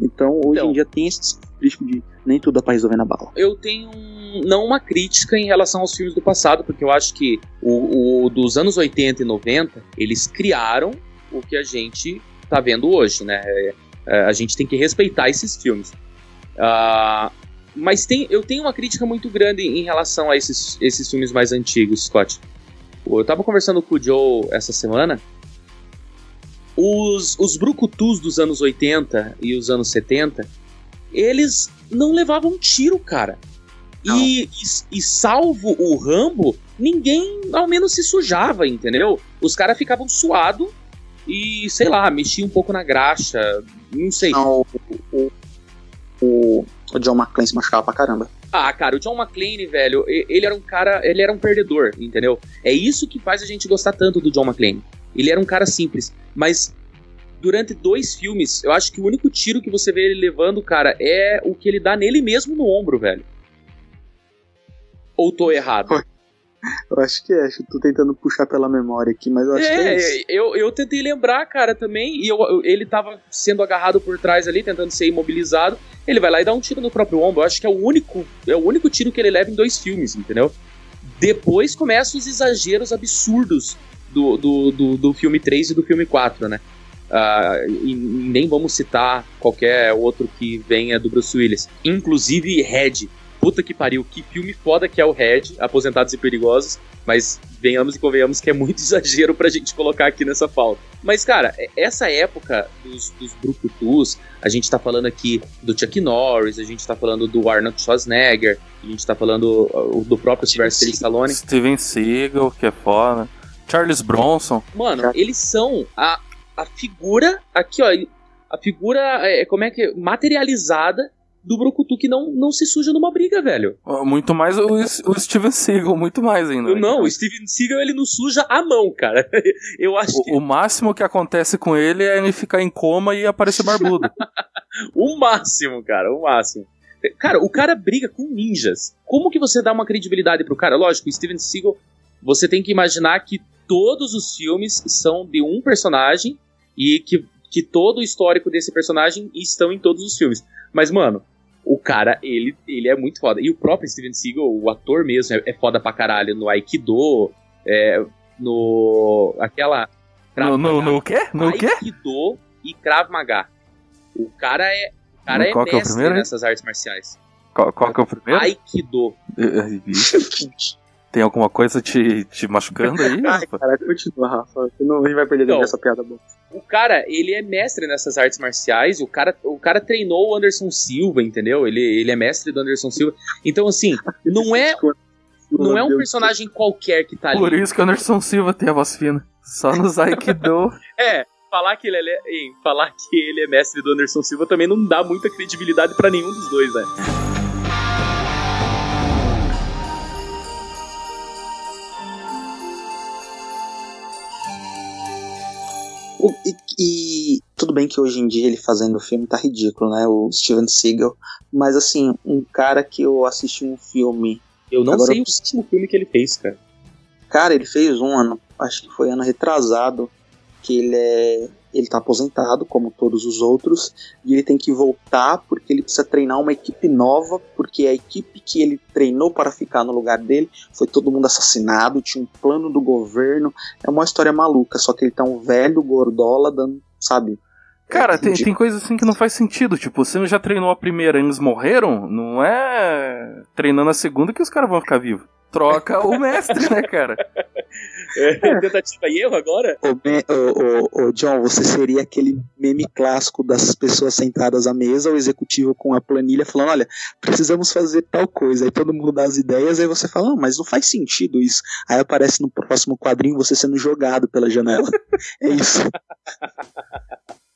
Speaker 1: Então, hoje
Speaker 3: Então.
Speaker 1: em dia tem esse crítico de nem tudo dá pra resolver na bala.
Speaker 3: Eu tenho um- não uma crítica em relação aos filmes do passado, porque eu acho que o, o dos anos 80 e 90, eles criaram o que a gente tá vendo hoje, né? É, é, a gente tem que respeitar esses filmes. Ah, mas tem, eu tenho uma crítica muito grande em relação a esses, esses filmes mais antigos, Scott. Eu tava conversando com o Joe essa semana. Os, os brucutus dos anos 80 e os anos 70, eles não levavam tiro, cara. E, e, e salvo o Rambo, ninguém ao menos se sujava, entendeu? Os caras ficavam suados e, sei lá, mexiam um pouco na graxa, não sei.
Speaker 1: Não, o, o, o, o John McClane se machucava pra caramba.
Speaker 3: Ah, cara, o John McClane, velho, ele era um cara, ele era um perdedor, entendeu? É isso que faz a gente gostar tanto do John McClane. Ele era um cara simples, mas durante dois filmes, eu acho que o único tiro que você vê ele levando, cara, é o que ele dá nele mesmo no ombro, velho. Ou tô errado?
Speaker 1: Eu acho que é, acho que tô tentando puxar pela memória aqui, mas eu acho que é
Speaker 3: É,
Speaker 1: isso.
Speaker 3: eu, eu tentei lembrar, cara, também, e eu- eu- ele tava sendo agarrado por trás ali, tentando ser imobilizado. Ele vai lá e dá um tiro no próprio ombro. Eu acho que é o único, é o único tiro que ele leva em dois filmes, entendeu? Depois começam os exageros absurdos do, do, do, do filme 3 e do filme 4, né? Ah, e nem vamos citar qualquer outro que venha do Bruce Willis. Inclusive Red. Puta que pariu, que filme foda que é o Red, Aposentados e Perigosos. Mas venhamos e convenhamos que é muito exagero pra gente colocar aqui nessa falta. Mas, cara, é- essa época dos, dos Brucutus, a gente tá falando aqui do Chuck Norris, a gente tá falando do Arnold Schwarzenegger, a gente tá falando uh, do próprio Sylvester Stallone.
Speaker 2: Steven Seagal, que é foda. Charles Bronson.
Speaker 3: Mano, eles são a, a figura, aqui ó, a figura, é, como é que é, materializada do Brucutu que não, não se suja numa briga, velho.
Speaker 2: Muito mais o, o Steven Seagal, muito mais ainda. né?
Speaker 3: Não, o Steven Seagal ele não suja a mão, cara. Eu acho que
Speaker 2: O, o máximo que acontece com ele é ele ficar em coma e aparecer barbudo.
Speaker 3: o máximo, cara, o máximo. Cara, o cara briga com ninjas. Como que você dá uma credibilidade pro cara? Lógico, o Steven Seagal, você tem que imaginar que todos os filmes são de um personagem e que, que todo o histórico desse personagem estão em todos os filmes. Mas, mano, o cara, ele, ele é muito foda. E o próprio Steven Seagal, o ator mesmo, é, é foda pra caralho no Aikido, é, no. aquela.
Speaker 2: No, no, no quê? No quê?
Speaker 3: Aikido e Krav Maga. O cara é. O cara
Speaker 2: No
Speaker 3: é
Speaker 2: é o
Speaker 3: mestre
Speaker 2: primeiro, hein?
Speaker 3: nessas artes marciais.
Speaker 2: Qual, qual que é o primeiro?
Speaker 3: Aikido.
Speaker 2: Tem alguma coisa te, te machucando aí?
Speaker 1: Ai, cara, continua, Rafa. Não, a gente vai perder
Speaker 3: Então.
Speaker 1: essa piada boa.
Speaker 3: O cara, ele é mestre nessas artes marciais. O cara, o cara treinou o Anderson Silva, entendeu? Ele, ele é mestre do Anderson Silva. Então, assim, não é, não é um personagem qualquer que tá ali.
Speaker 2: Por isso que o Anderson Silva tem a voz fina. Só nos Aikido.
Speaker 3: É, falar que ele é, hein, falar que ele é mestre do Anderson Silva também não dá muita credibilidade pra nenhum dos dois, né?
Speaker 1: O- E, e tudo bem que hoje em dia ele fazendo o filme tá ridículo, né? O Steven Seagal. Mas assim, um cara que eu assisti um filme.
Speaker 3: Eu não
Speaker 1: Agora
Speaker 3: sei
Speaker 1: eu-
Speaker 3: o último filme que ele fez, cara.
Speaker 1: Cara, ele fez um ano, acho que foi ano retrasado, que ele é. Ele tá aposentado, como todos os outros, e ele tem que voltar porque ele precisa treinar uma equipe nova, porque a equipe que ele treinou para ficar no lugar dele foi todo mundo assassinado, tinha um plano do governo. É uma história maluca, só que ele tá um velho gordola dando, sabe?
Speaker 2: Cara,
Speaker 1: É
Speaker 2: tem,
Speaker 1: ridículo.
Speaker 2: tem coisa assim que não faz sentido. Tipo, você já treinou a primeira e eles morreram, não é treinando a segunda que os caras vão ficar vivos. Troca o mestre, né, cara?
Speaker 3: É, tentativa e erro agora?
Speaker 1: Ô, Ben- ô, John, você seria aquele meme clássico das pessoas sentadas à mesa, o executivo com a planilha falando, olha, precisamos fazer tal coisa. Aí todo mundo dá as ideias, aí você fala, não, mas não faz sentido isso. Aí aparece no próximo quadrinho você sendo jogado pela janela. é isso.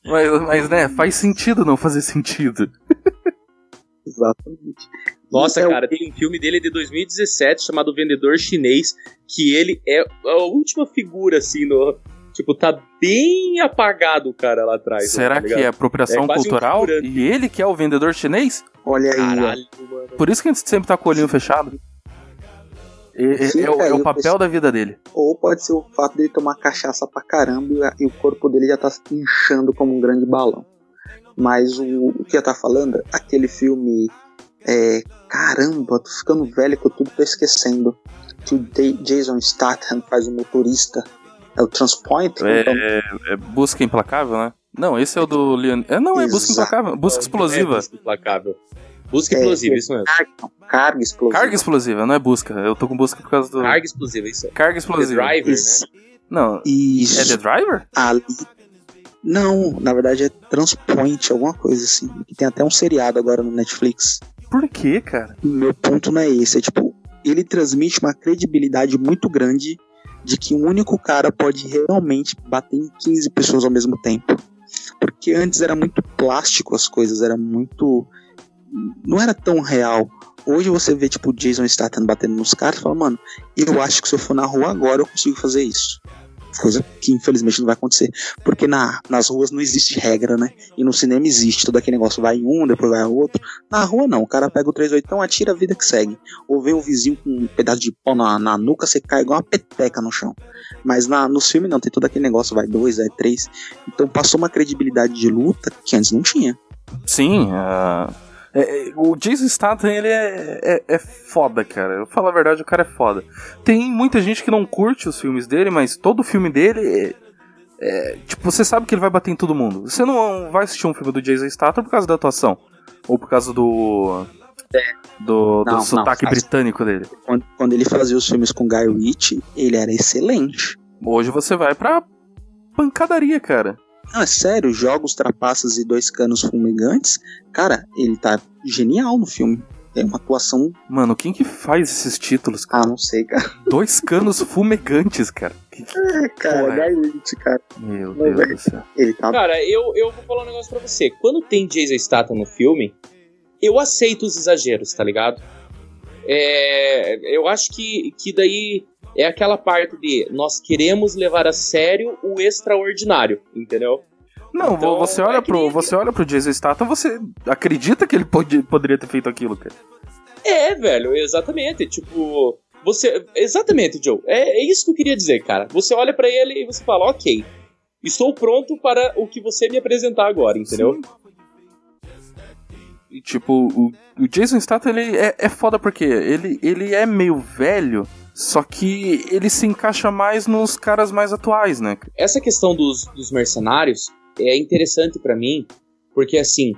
Speaker 2: Mas, mas, né, faz sentido não fazer sentido.
Speaker 1: Exatamente.
Speaker 3: Nossa,
Speaker 1: E é o-
Speaker 3: cara, tem um filme dele de 2017 chamado Vendedor Chinês, que ele é a última figura, assim, no. Tipo, tá bem apagado o cara lá atrás.
Speaker 2: Será
Speaker 3: tá
Speaker 2: que é apropriação
Speaker 3: É um
Speaker 2: cultural?
Speaker 3: figurante.
Speaker 2: e ele que é o vendedor chinês?
Speaker 1: Olha aí.
Speaker 3: Caralho, mano.
Speaker 2: Por isso que a gente sempre tá com o olhinho fechado. É, é-
Speaker 1: Sim,
Speaker 2: é o, é o papel da vida dele.
Speaker 1: Ou pode ser o fato dele tomar cachaça pra caramba e, e o corpo dele já tá se inchando como um grande balão. Mas o, o que eu tá falando, aquele filme. É, caramba, tô ficando velho que eu tudo tô esquecendo. Que o Jason Statham faz o motorista. É o Transpoint?
Speaker 2: É,
Speaker 1: Então,
Speaker 2: é busca implacável, né? Não, esse é o do Leon. É, não, é busca implacável. Busca
Speaker 3: É,
Speaker 2: explosiva.
Speaker 3: busca implacável. Busca
Speaker 1: É,
Speaker 3: explosiva,
Speaker 1: é.
Speaker 3: isso mesmo.
Speaker 1: carga, carga explosiva.
Speaker 2: Carga explosiva, não é busca. Eu tô com busca por causa do.
Speaker 3: Carga explosiva, isso. é.
Speaker 2: Carga
Speaker 3: The
Speaker 2: explosiva.
Speaker 3: Driver,
Speaker 1: Isso.
Speaker 3: né?
Speaker 2: Não,
Speaker 1: Isso.
Speaker 2: é The Driver?
Speaker 1: Ali. Não, na verdade é Transpoint, alguma coisa assim. Que tem até um seriado agora no Netflix.
Speaker 2: Por quê, cara?
Speaker 1: meu ponto não é esse. É tipo, ele transmite uma credibilidade muito grande de que um único cara pode realmente bater em 15 pessoas ao mesmo tempo. Porque antes era muito plástico as coisas, era muito. Não era tão real. Hoje você vê, tipo, Jason Statham batendo nos caras e fala, mano, eu acho que se eu for na rua agora eu consigo fazer isso. Coisa que infelizmente não vai acontecer. Porque na, nas ruas não existe regra, né? E no cinema existe todo aquele negócio, vai em um, depois vai outro. Na rua não, o cara pega o 38, atira a vida que segue. Ou vê o vizinho com um pedaço de pau na, na nuca, você cai igual uma peteca no chão. Mas na, nos filmes não, tem todo aquele negócio, vai dois, vai três. Então passou uma credibilidade de luta que antes não tinha.
Speaker 2: Sim, ah, é- é, o Jason Statham, ele é, é, é foda, cara. Eu falo a verdade, o cara é foda. Tem muita gente que não curte os filmes dele, mas todo filme dele é, é- Tipo, você sabe que ele vai bater em todo mundo. Você não vai assistir um filme do Jason Statham por causa da atuação. Ou por causa do. Do, do
Speaker 1: Não, não,
Speaker 2: sotaque
Speaker 1: faz-
Speaker 2: britânico dele.
Speaker 1: Quando, quando ele fazia os filmes com Guy Ritchie, ele era excelente.
Speaker 2: Hoje você vai pra pancadaria, cara.
Speaker 1: Não, é sério, jogos, trapaças e dois canos fumegantes, cara, ele tá genial no filme. É uma atuação.
Speaker 2: Mano, quem que faz esses títulos? cara?
Speaker 1: Ah, não sei, cara.
Speaker 2: Dois canos fumegantes, cara. Que- que-
Speaker 1: É, cara. Guy Ritchie, cara.
Speaker 2: Meu
Speaker 1: Não,
Speaker 2: Deus
Speaker 1: velho.
Speaker 2: do céu.
Speaker 1: Ele tá.
Speaker 3: Cara, eu, eu vou falar um negócio pra você. Quando tem Jason Statham no filme, eu aceito os exageros, tá ligado? É, eu acho que, que daí é aquela parte de nós queremos levar a sério o extraordinário, entendeu?
Speaker 2: Não,
Speaker 3: Então,
Speaker 2: você olha
Speaker 3: é
Speaker 2: pro, você olha pro Jason Statham, você acredita que ele pode, poderia ter feito aquilo, cara.
Speaker 3: É, velho, exatamente. Tipo, você. Exatamente, Joe. É, é isso que eu queria dizer, cara. Você olha pra ele e você fala, ok. Estou pronto para o que você me apresentar agora, entendeu?
Speaker 2: Sim. E, tipo, o, o Jason Statham, ele é, é foda porque ele, ele é meio velho, só que ele se encaixa mais nos caras mais atuais, né?
Speaker 3: Essa questão dos, dos mercenários é interessante pra mim, porque assim,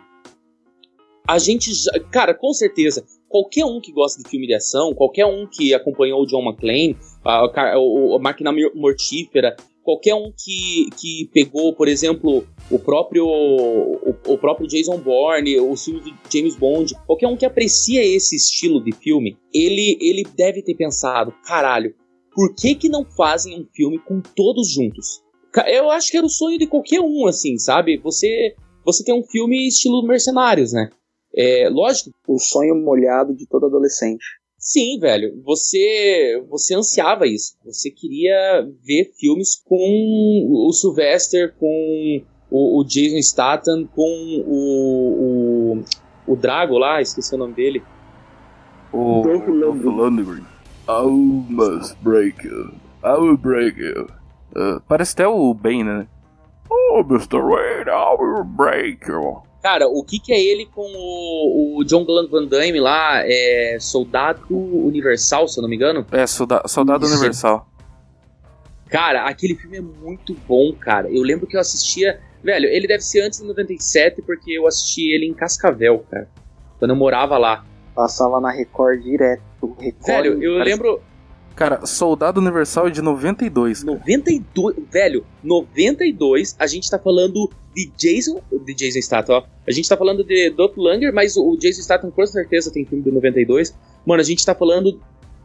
Speaker 3: a gente já, cara, com certeza, qualquer um que gosta de filme de ação, qualquer um que acompanhou o John McClane, a, a, a Máquina Mortífera, qualquer um que, que pegou, por exemplo, o próprio o, o próprio Jason Bourne, o filme de James Bond, qualquer um que aprecia esse estilo de filme, ele ele deve ter pensado, caralho, por que que não fazem um filme com todos juntos? Eu acho que era o sonho de qualquer um, assim, sabe? Você você tem um filme estilo Mercenários, né? É, lógico,
Speaker 1: O sonho molhado de todo adolescente.
Speaker 3: Sim, velho. Você você ansiava isso. Você queria ver filmes com o Sylvester, com o, o Jason Statham, com o, o o Drago lá, esqueci o nome dele.
Speaker 2: O.
Speaker 1: Dolph Lundgren.
Speaker 2: I must break you. I will break you. Uh, parece até o Bane, né? Oh, Mr. Wayne, I will break you.
Speaker 3: Cara, o que que é ele com o, o John Glenn Van Damme lá? É Soldado Universal, se eu não me engano.
Speaker 2: É, solda Soldado
Speaker 3: Isso.
Speaker 2: Universal.
Speaker 3: Cara, aquele filme é muito bom, cara. Eu lembro que eu assistia. Velho, ele deve ser antes de 97, porque eu assisti ele em Cascavel, cara. Quando eu morava lá.
Speaker 1: Passava na Record direto. Record,
Speaker 3: Velho, eu
Speaker 1: parece-
Speaker 3: lembro.
Speaker 2: Cara, Soldado Universal é de 92.
Speaker 3: 92. Velho, 92, a gente tá falando de Jason. De Jason Statham, ó. A gente tá falando de Lundgren, mas o Jason Statham com certeza tem filme de 92. Mano, a gente tá falando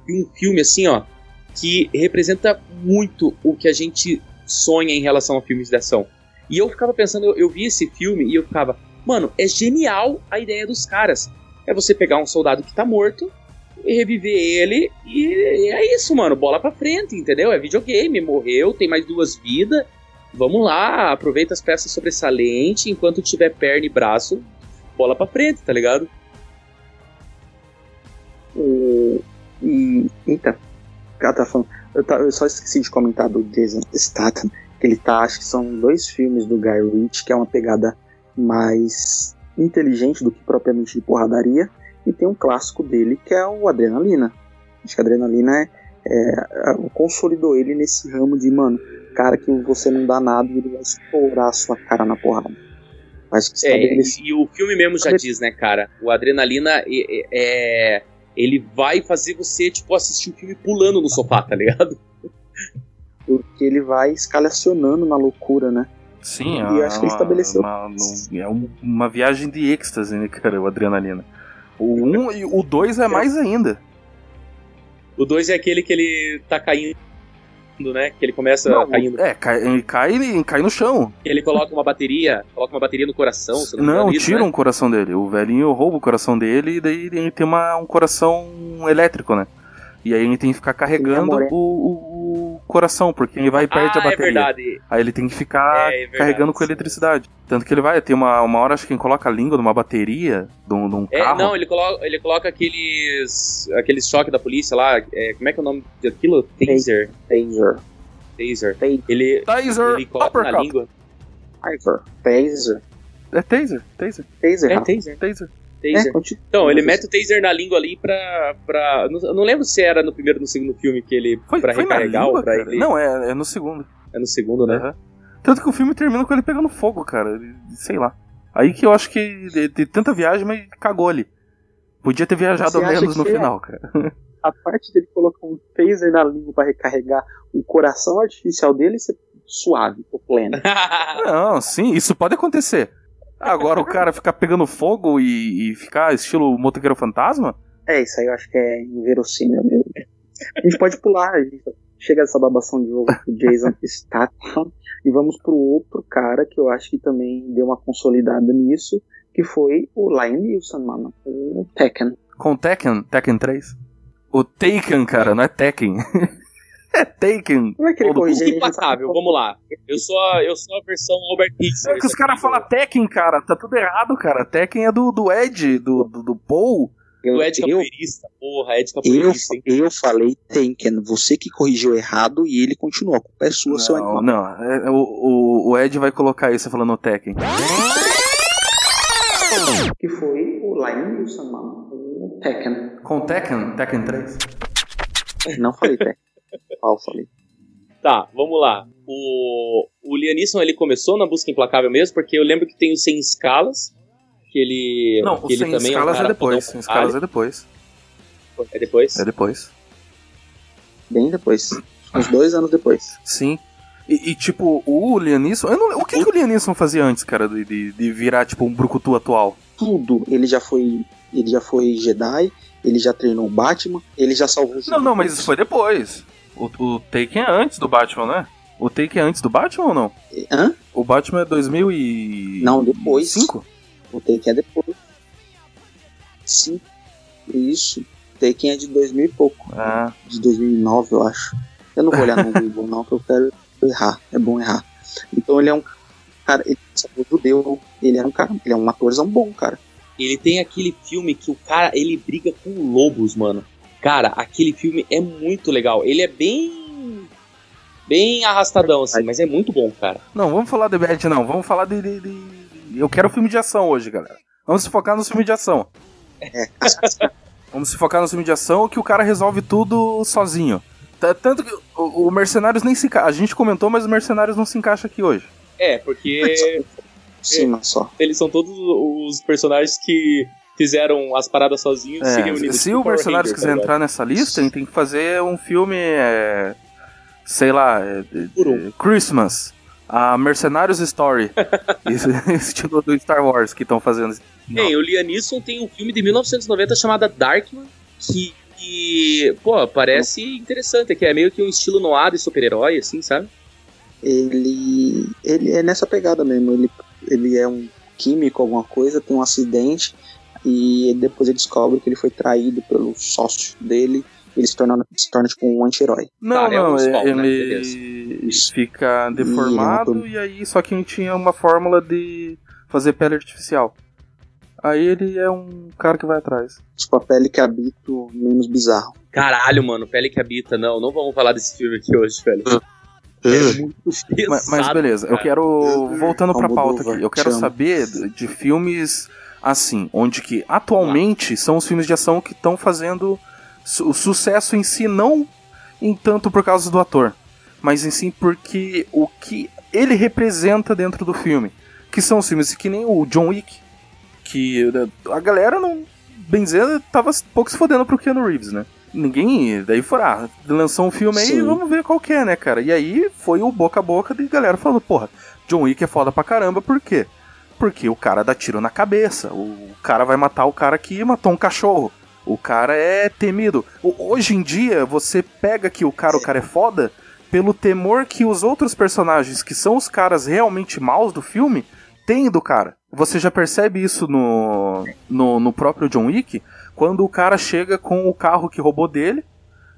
Speaker 3: de um filme assim, ó. Que representa muito o que a gente sonha em relação a filmes de ação. E eu ficava pensando, eu, eu vi esse filme e eu ficava, mano, é genial a ideia dos caras. É você pegar um soldado que tá morto reviver ele e, e é isso, mano. Bola pra frente, entendeu? É videogame, morreu, tem mais duas vidas. Vamos lá, aproveita as peças sobressalentes enquanto tiver perna e braço, bola pra frente, tá ligado?
Speaker 1: O... E. Eita. Cara, tá falando. Eu, tá- eu só esqueci de comentar do Jason Statham. Ele tá. Acho que são dois filmes do Guy Ritchie, que é uma pegada mais inteligente do que propriamente de porradaria. E tem um clássico dele que é o Adrenalina. Acho que a Adrenalina é, é, é- consolidou ele nesse ramo de, mano, cara que você não dá nada e ele vai estourar a sua cara na porrada. Acho que
Speaker 3: É,
Speaker 1: estabelece-
Speaker 3: e, e o filme mesmo já diz, né, cara? O Adrenalina é, é- é- Ele vai fazer você, tipo, assistir um filme pulando no sofá, tá ligado?
Speaker 1: porque ele vai escalacionando na loucura, né?
Speaker 2: Sim,
Speaker 1: E
Speaker 2: é
Speaker 1: eu acho que ele
Speaker 2: uma-
Speaker 1: estabeleceu-
Speaker 2: uma- um- é um- uma viagem de êxtase, né, cara, o Adrenalina. O 1 um, e o 2 é mais ainda.
Speaker 3: O 2 é aquele que ele tá caindo, né? Que ele começa
Speaker 2: Não,
Speaker 3: caindo.
Speaker 2: É, cai, ele cai, ele cai no chão.
Speaker 3: Ele coloca uma bateria, coloca uma bateria no coração, não,
Speaker 2: Não,
Speaker 3: isso,
Speaker 2: tira
Speaker 3: né?
Speaker 2: um coração dele. O velhinho rouba o coração dele e daí ele tem uma, um coração elétrico, né? E aí ele tem que ficar carregando
Speaker 1: é
Speaker 2: o- o coração, porque ele vai e perde
Speaker 3: ah,
Speaker 2: a bateria.
Speaker 3: é.
Speaker 2: Aí ele tem que ficar
Speaker 3: É, é verdade,
Speaker 2: carregando com eletricidade. Tanto que ele vai, tem uma, uma hora, acho que ele coloca a língua numa bateria de um, de um
Speaker 3: É,
Speaker 2: carro.
Speaker 3: não, ele coloca, ele coloca aqueles. aqueles choques da polícia lá. é, como é que é o nome daquilo? Taser.
Speaker 1: Taser.
Speaker 3: Taser.
Speaker 1: Taser.
Speaker 3: Ele,
Speaker 2: Taser,
Speaker 3: ele coloca na
Speaker 2: uppercut.
Speaker 3: língua.
Speaker 1: Taser. Taser.
Speaker 2: É taser, taser,
Speaker 1: Taser.
Speaker 3: É taser.
Speaker 2: taser.
Speaker 3: Taser.
Speaker 1: É.
Speaker 3: Então, ele mete o taser na língua ali pra. pra não, eu não lembro se era no primeiro ou no segundo filme que ele.
Speaker 2: Foi,
Speaker 3: pra
Speaker 2: foi
Speaker 3: recarregar
Speaker 2: língua,
Speaker 3: ou pra ele.
Speaker 2: Não, é, é no segundo.
Speaker 3: É no segundo, né?
Speaker 2: Aham. Tanto que o filme termina com ele pegando fogo, cara. Ele- Sei lá. Aí que eu acho que de, de tanta viagem, mas cagou ali. Podia ter viajado
Speaker 1: Você
Speaker 2: menos no
Speaker 1: é?
Speaker 2: final, cara.
Speaker 1: A parte dele colocar um taser na língua pra recarregar o coração artificial dele, você suave, tô pleno.
Speaker 2: Não, sim, isso pode acontecer. Agora o cara ficar pegando fogo e, e ficar estilo motoqueiro fantasma?
Speaker 1: É, isso aí eu acho que é inverossímil mesmo. A gente pode pular, a gente chega dessa babação de novo pro Jason Statham e vamos pro outro cara que eu acho que também deu uma consolidada nisso, que foi o Lion Neeson, mano, o Tekken.
Speaker 2: Com Tekken, Tekken 3. O Taken, cara, não é Tekken. é Taken.
Speaker 1: Não é que ele corrige,
Speaker 3: Impagável,
Speaker 1: tá-
Speaker 3: vamos lá. Eu sou a, eu sou a versão Albert.
Speaker 2: É que os caras falam Tekken, cara. Tá tudo errado, cara. Tekken é do, do Ed, do, do, do Paul.
Speaker 3: Do Ed
Speaker 1: eu,
Speaker 3: Capoeirista. Porra, Ed
Speaker 1: eu,
Speaker 3: Capoeirista, hein?
Speaker 1: eu falei Taken, você que corrigiu errado e ele continuou. A culpa é sua, seu
Speaker 2: Não,
Speaker 1: animal.
Speaker 2: não. é- o, o, o Ed vai colocar isso falando Tekken.
Speaker 1: Que foi o Line do Saman, o Tekken.
Speaker 2: Com Tekken? Tekken 3?
Speaker 1: Não falei Tekken. Eu falei?
Speaker 3: Tá, vamos lá. O, o Lianisson, ele começou na Busca Implacável mesmo, porque eu lembro que tem o Sem Escalas, que ele...
Speaker 2: Não,
Speaker 3: que
Speaker 2: o
Speaker 3: ele
Speaker 2: Sem
Speaker 3: também
Speaker 2: Escalas
Speaker 3: um
Speaker 2: é depois. Sem Escalas é depois.
Speaker 3: É depois?
Speaker 2: É depois.
Speaker 1: Bem depois. Uns dois anos depois.
Speaker 2: Sim. E, e, tipo, o Lianisson. eu não- o que, que o Lianisson fazia antes, cara, de, de, de virar, tipo, um brucutu atual?
Speaker 1: Tudo. Ele já foi. Ele já foi Jedi, ele já treinou o Batman, ele já salvou os
Speaker 2: Não, não, mas isso foi depois. O, o Taken é antes do Batman, né? O Taken é antes do Batman ou não?
Speaker 1: Hã?
Speaker 2: O Batman é 2000 e...
Speaker 1: Não, depois.
Speaker 2: 5?
Speaker 1: O Taken é depois. Sim. Isso. O Taken é de 2000 e pouco.
Speaker 2: Ah,
Speaker 1: De 2009, eu acho. Eu não vou olhar no Google, não, que eu quero errar. É bom errar. Então ele é um cara. Ele é judeu. Ele é um cara. Ele é um atorzão bom, cara.
Speaker 3: Ele tem aquele filme que o cara, ele briga com lobos, mano. Cara, aquele filme é muito legal. Ele é bem... Bem arrastadão, assim, mas é muito bom, cara.
Speaker 2: não, vamos falar de Bad, não. Vamos falar de, de- de- Eu quero filme de ação hoje, galera. Vamos se focar no filme de ação. Vamos se focar no filme de ação que o cara resolve tudo sozinho. Tanto que o, o Mercenários nem se encaixa. A gente comentou, mas o Mercenários não se encaixa aqui hoje.
Speaker 3: É, porque
Speaker 1: Cima só.
Speaker 3: eles são todos os personagens que fizeram as paradas sozinhos e se
Speaker 2: É,
Speaker 3: reuniram.
Speaker 2: se o Mercenários quiser
Speaker 3: tá
Speaker 2: entrar nessa lista, ele tem que fazer um filme, é, sei lá, é,
Speaker 3: um.
Speaker 2: Christmas, a Mercenários Story, esse estilo do Star Wars que estão fazendo.
Speaker 3: Bem, o Liam Neeson tem um filme de 1990 chamado Darkman, que, que, pô, parece interessante, que é meio que um estilo noir de super-herói, assim, sabe?
Speaker 1: Ele. Ele é nessa pegada mesmo. Ele, ele é um químico, alguma coisa, tem um acidente. E depois ele descobre que ele foi traído pelo sócio dele. Ele se torna, se torna tipo um anti-herói.
Speaker 2: Não,
Speaker 3: Tá, é um
Speaker 2: não,
Speaker 3: Spawn, né?
Speaker 2: ele fica deformado e aí só que tinha uma fórmula de fazer pele artificial. Aí ele é um cara que vai atrás.
Speaker 1: Tipo a pele que habita menos bizarro.
Speaker 3: Caralho, mano, Pele que Habita, não, não vamos falar desse filme aqui hoje, velho. É muito pesado.
Speaker 2: Mas, mas beleza, eu
Speaker 3: cara.
Speaker 2: quero. Voltando pra pauta aqui, eu quero saber de de filmes assim, onde que atualmente são os filmes de ação que estão fazendo o sucesso em si, não em tanto por causa do ator, mas em si porque o que ele representa dentro do filme. Que são os filmes que nem o John Wick, que né, a galera não. Bem dizer, tava pouco se fodendo pro Keanu Reeves, né? Ninguém. Daí foi, ah, lançou um filme aí,
Speaker 1: Sim.
Speaker 2: vamos ver qual que é, né, cara? E aí foi o boca a boca de galera falando, porra, John Wick é foda pra caramba, por quê? Porque o cara dá tiro na cabeça, o cara vai matar o cara que matou um cachorro. O cara é temido. Hoje em dia, você pega que o cara, o cara é foda pelo temor que os outros personagens, que são os caras realmente maus do filme, têm do cara. Você já percebe isso no, no, no próprio John Wick, quando o cara chega com o carro que roubou dele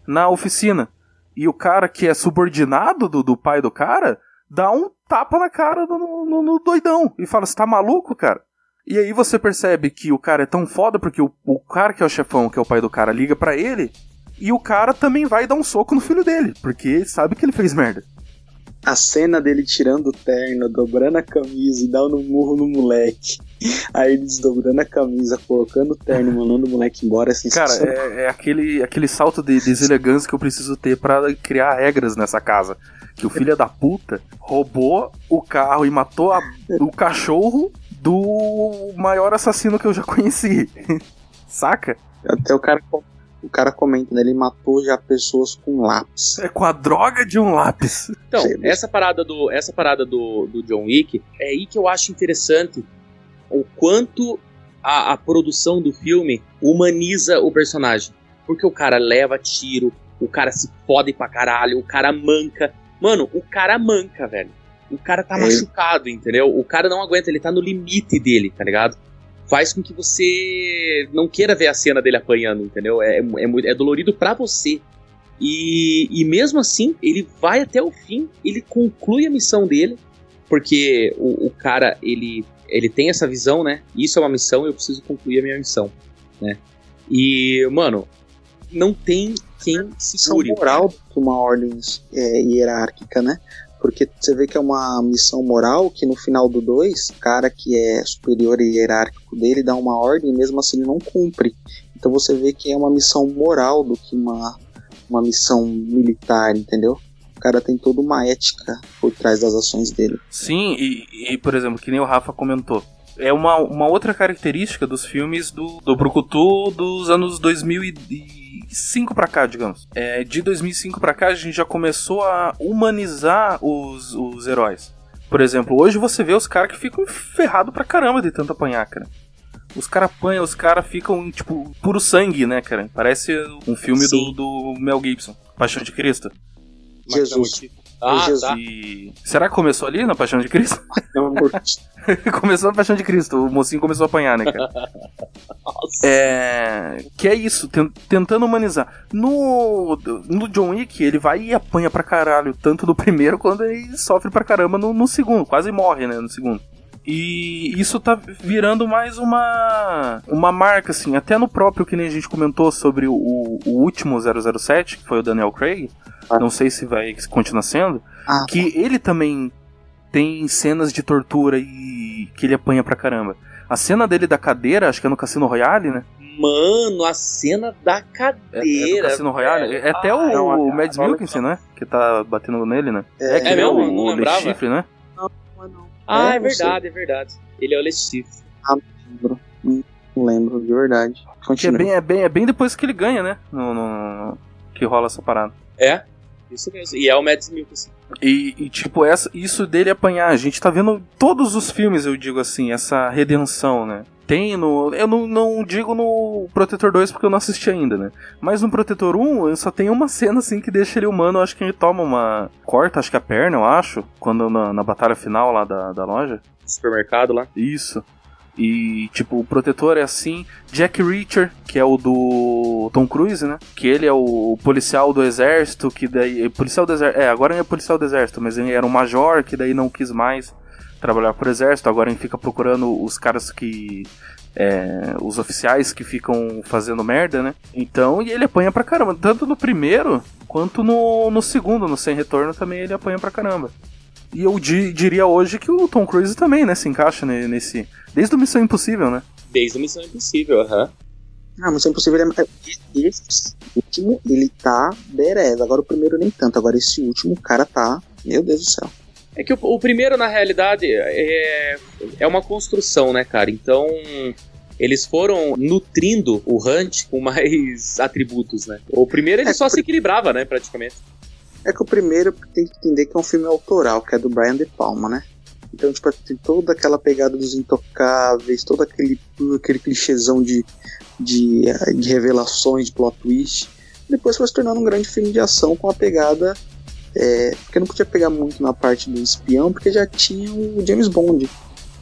Speaker 2: na oficina. E o cara que é subordinado do, do pai do cara dá um tapa na cara do, no, no doidão e fala: Você tá maluco, cara? E aí você percebe que o cara é tão foda porque o, o cara que é o chefão, que é o pai do cara, liga pra ele e o cara também vai dar um soco no filho dele, porque sabe que ele fez merda.
Speaker 1: A cena dele tirando o terno, dobrando a camisa e dando um murro no moleque. Aí ele desdobrando a camisa, colocando o terno e mandando o moleque embora, assim,
Speaker 2: Cara, é, é aquele, aquele salto de deselegância que eu preciso ter pra criar regras nessa casa. Que o filho da puta roubou o carro e matou a- o cachorro do maior assassino que eu já conheci. Saca?
Speaker 1: Até o cara, o cara comenta, né? Ele matou já pessoas com lápis.
Speaker 2: É com a droga de um lápis.
Speaker 3: Então, essa parada do, essa parada do, do John Wick é aí que eu acho interessante o quanto a, a produção do filme humaniza o personagem. Porque o cara leva tiro, o cara se fode pra caralho, o cara manca. Mano, o cara manca, velho. O cara tá
Speaker 1: É.
Speaker 3: machucado, entendeu? O cara não aguenta, ele tá no limite dele, tá ligado? Faz com que você não queira ver a cena dele apanhando, entendeu? É, é, muito- é dolorido pra você. E, e mesmo assim, ele vai até o fim, ele conclui a missão dele, porque o, o cara, ele, ele tem essa visão, né? Isso é uma missão, eu preciso concluir a minha missão, né? E, mano, não tem quem
Speaker 1: Missão
Speaker 3: segure.
Speaker 1: moral que uma ordem é, hierárquica, né? Porque você vê que é uma missão moral que no final do 2, o cara que é superior e hierárquico dele dá uma ordem e mesmo assim ele não cumpre. Então você vê que é uma missão moral do que uma, uma missão militar, entendeu? O cara tem toda uma ética por trás das ações dele.
Speaker 2: Sim, e, e, por exemplo, que nem o Rafa comentou. É uma, uma outra característica dos filmes do, do Brucutu dos anos 2005 pra cá, digamos. É, de 2005 pra cá, a gente já começou a humanizar os, os heróis. Por exemplo, hoje você vê os caras que ficam ferrados pra caramba de tanto apanhar, cara. Os caras apanham, os caras ficam, tipo, puro sangue, né, cara? Parece um filme do, do Mel Gibson, Paixão de Cristo.
Speaker 1: Jesus.
Speaker 3: Ah,
Speaker 1: Jesus.
Speaker 3: tá.
Speaker 2: E. Será que começou ali na Paixão de Cristo? Começou na Paixão de Cristo, o mocinho começou a apanhar, né, cara?
Speaker 3: Nossa.
Speaker 2: É. Que é isso, ten- tentando humanizar. No, no John Wick, ele vai e apanha pra caralho, tanto no primeiro quanto ele sofre pra caramba no, no segundo, quase morre, né, no segundo. E isso tá virando mais uma uma marca, assim, até no próprio que nem a gente comentou sobre o, o último 007, que foi o Daniel Craig,
Speaker 1: Ah.
Speaker 2: não sei se vai continuar sendo,
Speaker 1: Ah,
Speaker 2: que ele também tem cenas de tortura e que ele apanha pra caramba. A cena dele da cadeira, acho que é no Cassino Royale, né?
Speaker 3: Mano, a cena da
Speaker 2: É,
Speaker 3: cadeira.
Speaker 2: é do Cassino Royale.
Speaker 3: velho.
Speaker 2: É até o,
Speaker 3: Ah,
Speaker 1: não,
Speaker 2: o Mads Mikkelsen, né? Que tá batendo nele, né?
Speaker 1: É,
Speaker 2: que
Speaker 3: é mesmo?
Speaker 2: o,
Speaker 3: Não
Speaker 2: o. Chiffre, né?
Speaker 3: Ah, é,
Speaker 1: É, não sei.
Speaker 3: verdade, é verdade. Ele é o Le Chiffre.
Speaker 1: lembro. Não lembro, de verdade.
Speaker 2: É
Speaker 1: Continua.
Speaker 2: bem, é, bem, é bem depois que ele ganha, né? No, no- que rola essa parada.
Speaker 3: É, isso mesmo. E é o Mads Mikkelsen.
Speaker 2: E, e, tipo, essa, isso dele apanhar, a gente tá vendo todos os filmes, eu digo assim, essa redenção, né? Tem no. Eu não, não digo no Protetor 2 porque eu não assisti ainda, né? Mas no Protetor 1, eu só tem uma cena assim que deixa ele humano, acho que ele toma uma. corta, acho que a perna, eu acho. Quando na, na batalha final lá da, da loja.
Speaker 3: Supermercado lá.
Speaker 2: Isso. E, tipo, o protetor é assim. Jack Reacher, que é o do Tom Cruise, né? Que ele é o policial do exército, que daí. Policial do exército. É, agora ele é policial do exército, mas ele era um major que daí não quis mais trabalhar pro exército. Agora ele fica procurando os caras que. é, os oficiais que ficam fazendo merda, né? Então, e ele apanha pra caramba. Tanto no primeiro quanto no, no segundo, no Sem Retorno, também ele apanha pra caramba. E eu di- diria hoje que o Tom Cruise também, né, se encaixa ne- nesse. Desde o Missão Impossível, né?
Speaker 3: Desde a Missão Impossível, aham.
Speaker 1: Ah, Missão Impossível é. Esse último, ele tá berez. Agora o primeiro nem tanto. Agora esse último, o cara tá. Meu Deus do céu.
Speaker 3: É que o, o primeiro, na realidade, é, é uma construção, né, cara? Então, eles foram nutrindo o Hunt com mais atributos, né? O primeiro ele
Speaker 1: É,
Speaker 3: só se equilibrava, né, praticamente.
Speaker 1: É que o primeiro tem que entender que é um filme autoral, que é do Brian De Palma, né? Então, tipo, tem toda aquela pegada dos intocáveis, todo aquele, aquele clichêzão de, de, de revelações, de plot twist. Depois foi se tornando um grande filme de ação com a pegada. É, porque não podia pegar muito na parte do espião, porque já tinha o James Bond.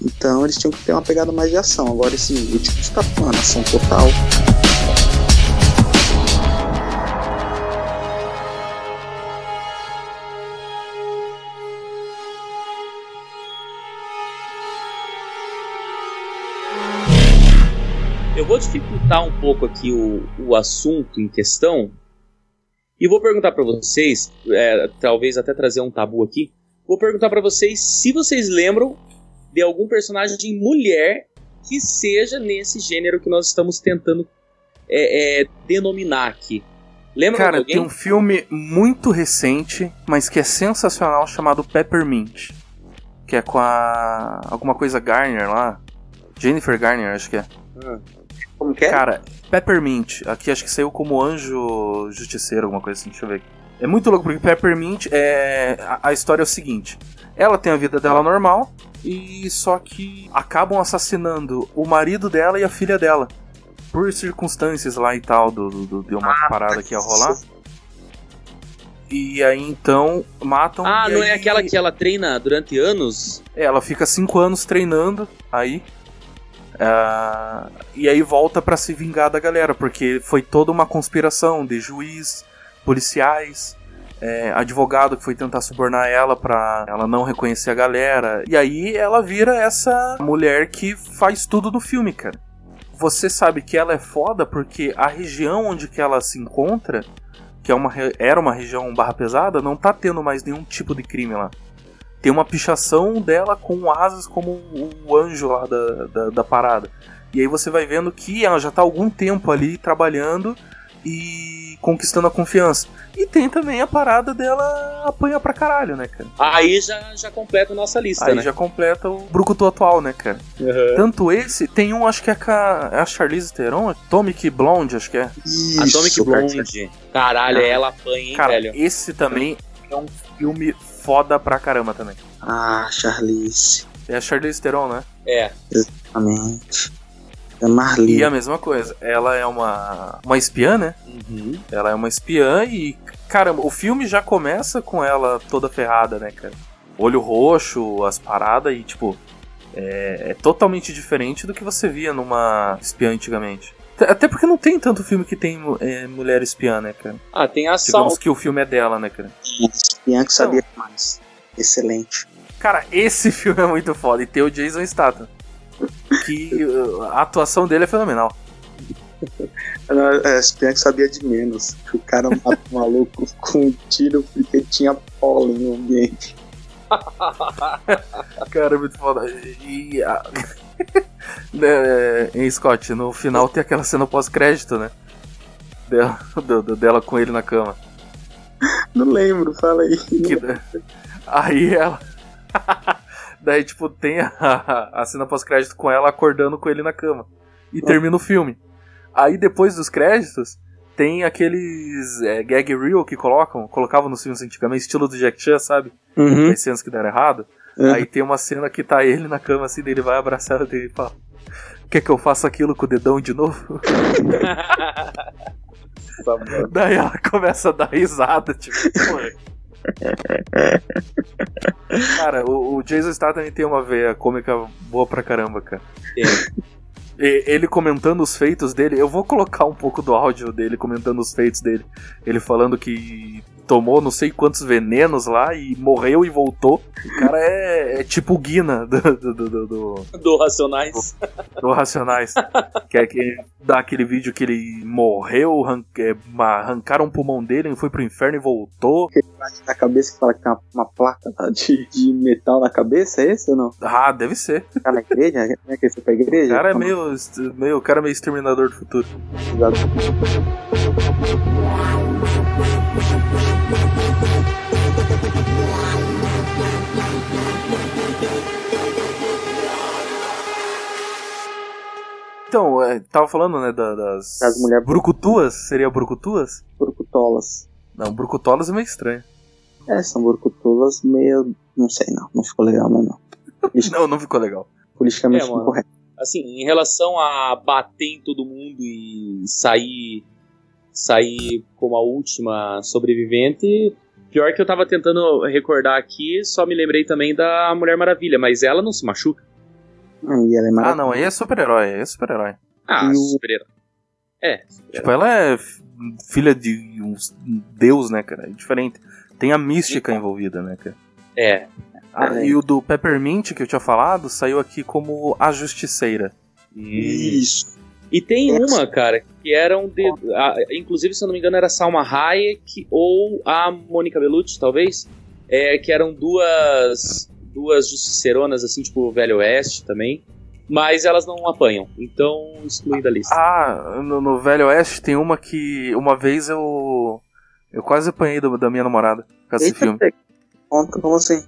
Speaker 1: Então eles tinham que ter uma pegada mais de ação. Agora esse último está falando ação total.
Speaker 3: Vou dificultar um pouco aqui o, o assunto em questão e vou perguntar pra vocês, é, talvez até trazer um tabu aqui. Vou perguntar pra vocês se vocês lembram de algum personagem de mulher que seja nesse gênero que nós estamos tentando é, é, denominar aqui. Lembra
Speaker 2: Cara, tem um filme muito recente, mas que é sensacional, chamado Peppermint. Que é com a. alguma coisa Garner lá. Jennifer Garner, acho que é.
Speaker 1: Como que é?
Speaker 2: Cara, Peppermint, aqui acho que saiu como Anjo Justiceiro, alguma coisa assim, deixa eu ver. É muito louco, porque Peppermint é. A, a história é o seguinte: ela tem a vida dela normal, e só que acabam assassinando o marido dela e a filha dela. Por circunstâncias lá e tal, do, do, do- de uma parada que ia rolar. E aí então matam.
Speaker 3: Ah, não
Speaker 2: aí-
Speaker 3: é aquela que ela treina durante anos?
Speaker 2: é, ela fica cinco anos treinando aí. Ah, e aí volta pra se vingar da galera, porque foi toda uma conspiração de juiz, policiais, é, advogado que foi tentar subornar ela pra ela não reconhecer a galera. E aí ela vira essa mulher que faz tudo no filme, cara. você sabe que ela é foda porque a região onde que ela se encontra, que é uma, era uma região barra pesada, não tá tendo mais nenhum tipo de crime lá. Tem uma pichação dela com asas como o anjo lá da, da, da parada. E aí você vai vendo que ela já tá há algum tempo ali trabalhando e conquistando a confiança. E tem também a parada dela apanhar pra caralho, né, cara?
Speaker 3: Aí já, já completa a nossa lista,
Speaker 2: Aí
Speaker 3: né?
Speaker 2: já completa o Brucutu atual, né, cara?
Speaker 3: Aham.
Speaker 2: Tanto esse, tem um, acho que é a, é a Charlize Theron, Atomic Blonde, acho que é.
Speaker 1: Isso,
Speaker 3: Atomic
Speaker 1: cara.
Speaker 3: Blonde. Caralho, ela apanha, hein,
Speaker 2: Cara,
Speaker 3: velho?
Speaker 2: esse também é um filme foda pra caramba também.
Speaker 1: Ah, Charlize.
Speaker 2: É a Charlize Theron, né?
Speaker 3: É.
Speaker 1: Exatamente. É Marli.
Speaker 2: E a mesma coisa, ela é uma, uma espiã, né?
Speaker 3: Uhum.
Speaker 2: Ela é uma espiã e, caramba, o filme já começa com ela toda ferrada, né, cara? Olho roxo, as paradas e, tipo, é, é totalmente diferente do que você via numa espiã antigamente. Até- Até porque não tem tanto filme que tem é, mulher espiã, né, cara?
Speaker 3: Ah, tem a
Speaker 2: Digamos
Speaker 3: Sal.
Speaker 2: que o filme é dela, né, cara?
Speaker 1: Bianca sabia mais. Excelente.
Speaker 2: Cara, esse filme é muito foda. E tem o Jason Statham. Que uh, a atuação dele é fenomenal.
Speaker 1: É, Bianca sabia de menos. O cara mata o maluco com um tiro porque tinha pólen no ambiente.
Speaker 2: Cara, é muito foda. E. a- né, em Scott, no final tem aquela cena pós-crédito, né? Dela, do- do- dela com ele na cama.
Speaker 1: Não lembro, fala aí.
Speaker 2: Que- aí ela. Daí, tipo, tem a, a cena pós-crédito com ela acordando com ele na cama. E termina o filme. Aí depois dos créditos, tem aqueles é, gag reel que colocam, colocavam nos filmes antigamente, estilo do Jack Chan, sabe?
Speaker 1: Uhum.
Speaker 2: As cenas que deram errado.
Speaker 1: É.
Speaker 2: Aí tem uma cena que tá ele na cama assim, daí ele vai abraçar ela e fala: Quer que eu faça aquilo com o dedão de novo? daí ela começa a dar risada, tipo, porra. Cara, o, o Jason Statham tem uma veia cômica boa pra caramba, cara.
Speaker 3: Tem.
Speaker 2: E- Ele comentando os feitos dele, eu vou colocar um pouco do áudio dele comentando os feitos dele. Ele falando que tomou não sei quantos venenos lá e morreu e voltou. O cara é, é tipo o Guina do, do, do, do- do-
Speaker 3: Do Racionais.
Speaker 2: do Racionais. que é que dá aquele vídeo que ele morreu, é, arrancaram o pulmão dele, ele foi pro inferno e voltou.
Speaker 1: Na cabeça que fala que tem uma, uma placa tá, de, de metal na cabeça, é esse ou não?
Speaker 2: Ah, deve ser.
Speaker 1: Tá na igreja? Como é que ele foi pra
Speaker 2: O
Speaker 1: igreja?
Speaker 2: cara é meio, meio, o cara é meio exterminador do futuro.
Speaker 1: ligado?
Speaker 2: Então, é, tava falando, né, da- das.
Speaker 1: Das mulher-
Speaker 2: Brucutuas? Seria brucutuas?
Speaker 1: Burcutolas.
Speaker 2: Não, brucutolas é meio estranho.
Speaker 1: É, são burcutolas meio. Não sei não, não ficou legal, mas não.
Speaker 2: Não, não ficou legal.
Speaker 1: Politicamente
Speaker 3: É,
Speaker 1: incorreto.
Speaker 3: Assim, em relação a bater em todo mundo e sair sair como a última sobrevivente, pior que eu tava tentando recordar aqui, só me lembrei também da Mulher Maravilha, mas ela não se machuca.
Speaker 1: Hum, ela é
Speaker 2: Ah, não, aí é super-herói, aí é super-herói.
Speaker 3: Ah,
Speaker 1: E o-
Speaker 3: super É,
Speaker 2: Tipo, ela é filha de um deus, né, cara? É diferente. Tem a mística envolvida, né, cara?
Speaker 3: é.
Speaker 2: Ah,
Speaker 1: É.
Speaker 2: e o do Peppermint, que eu tinha falado, saiu aqui como A Justiceira.
Speaker 1: Isso.
Speaker 3: E tem uma, cara, que eram de. a- inclusive, se eu não me engano, era a Salma Hayek ou a Mônica Bellucci, talvez. É, que eram duas. Duas justiceronas, assim, tipo Velho Oeste também. Mas elas não apanham. Então, excluí da lista.
Speaker 2: Ah, no, no Velho Oeste tem uma que uma vez eu. Eu quase apanhei do- da minha namorada por causa desse filme.
Speaker 1: Conta como assim?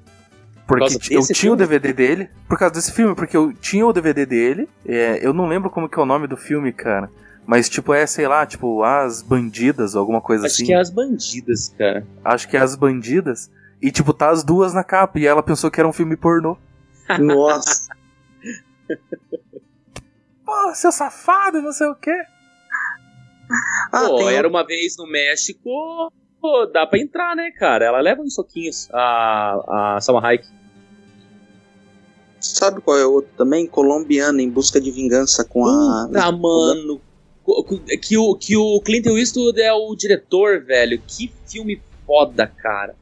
Speaker 2: Porque t- eu tinha o
Speaker 3: filme?
Speaker 2: DVD dele. Por causa desse filme, porque eu tinha o DVD dele. é, eu não lembro como que é o nome do filme, cara. Mas, tipo, é, sei lá, tipo, As Bandidas, ou alguma coisa
Speaker 3: Acho
Speaker 2: assim.
Speaker 3: que é as bandidas, cara.
Speaker 2: Acho que é As Bandidas. E, tipo, tá as duas na capa. E ela pensou que era um filme pornô.
Speaker 1: Nossa.
Speaker 2: Pô, seu safado, não sei o quê.
Speaker 1: Ah,
Speaker 3: Pô,
Speaker 1: tem
Speaker 3: era uma vez no México. Pô, dá pra entrar, né, cara? Ela leva uns soquinhos. A, a Salma Hayek.
Speaker 1: Sabe qual é o outro também? Colombiana, em busca de vingança com a.
Speaker 3: Puta, mano. Que o, que o Clint Eastwood é o diretor, velho. Que filme foda, cara.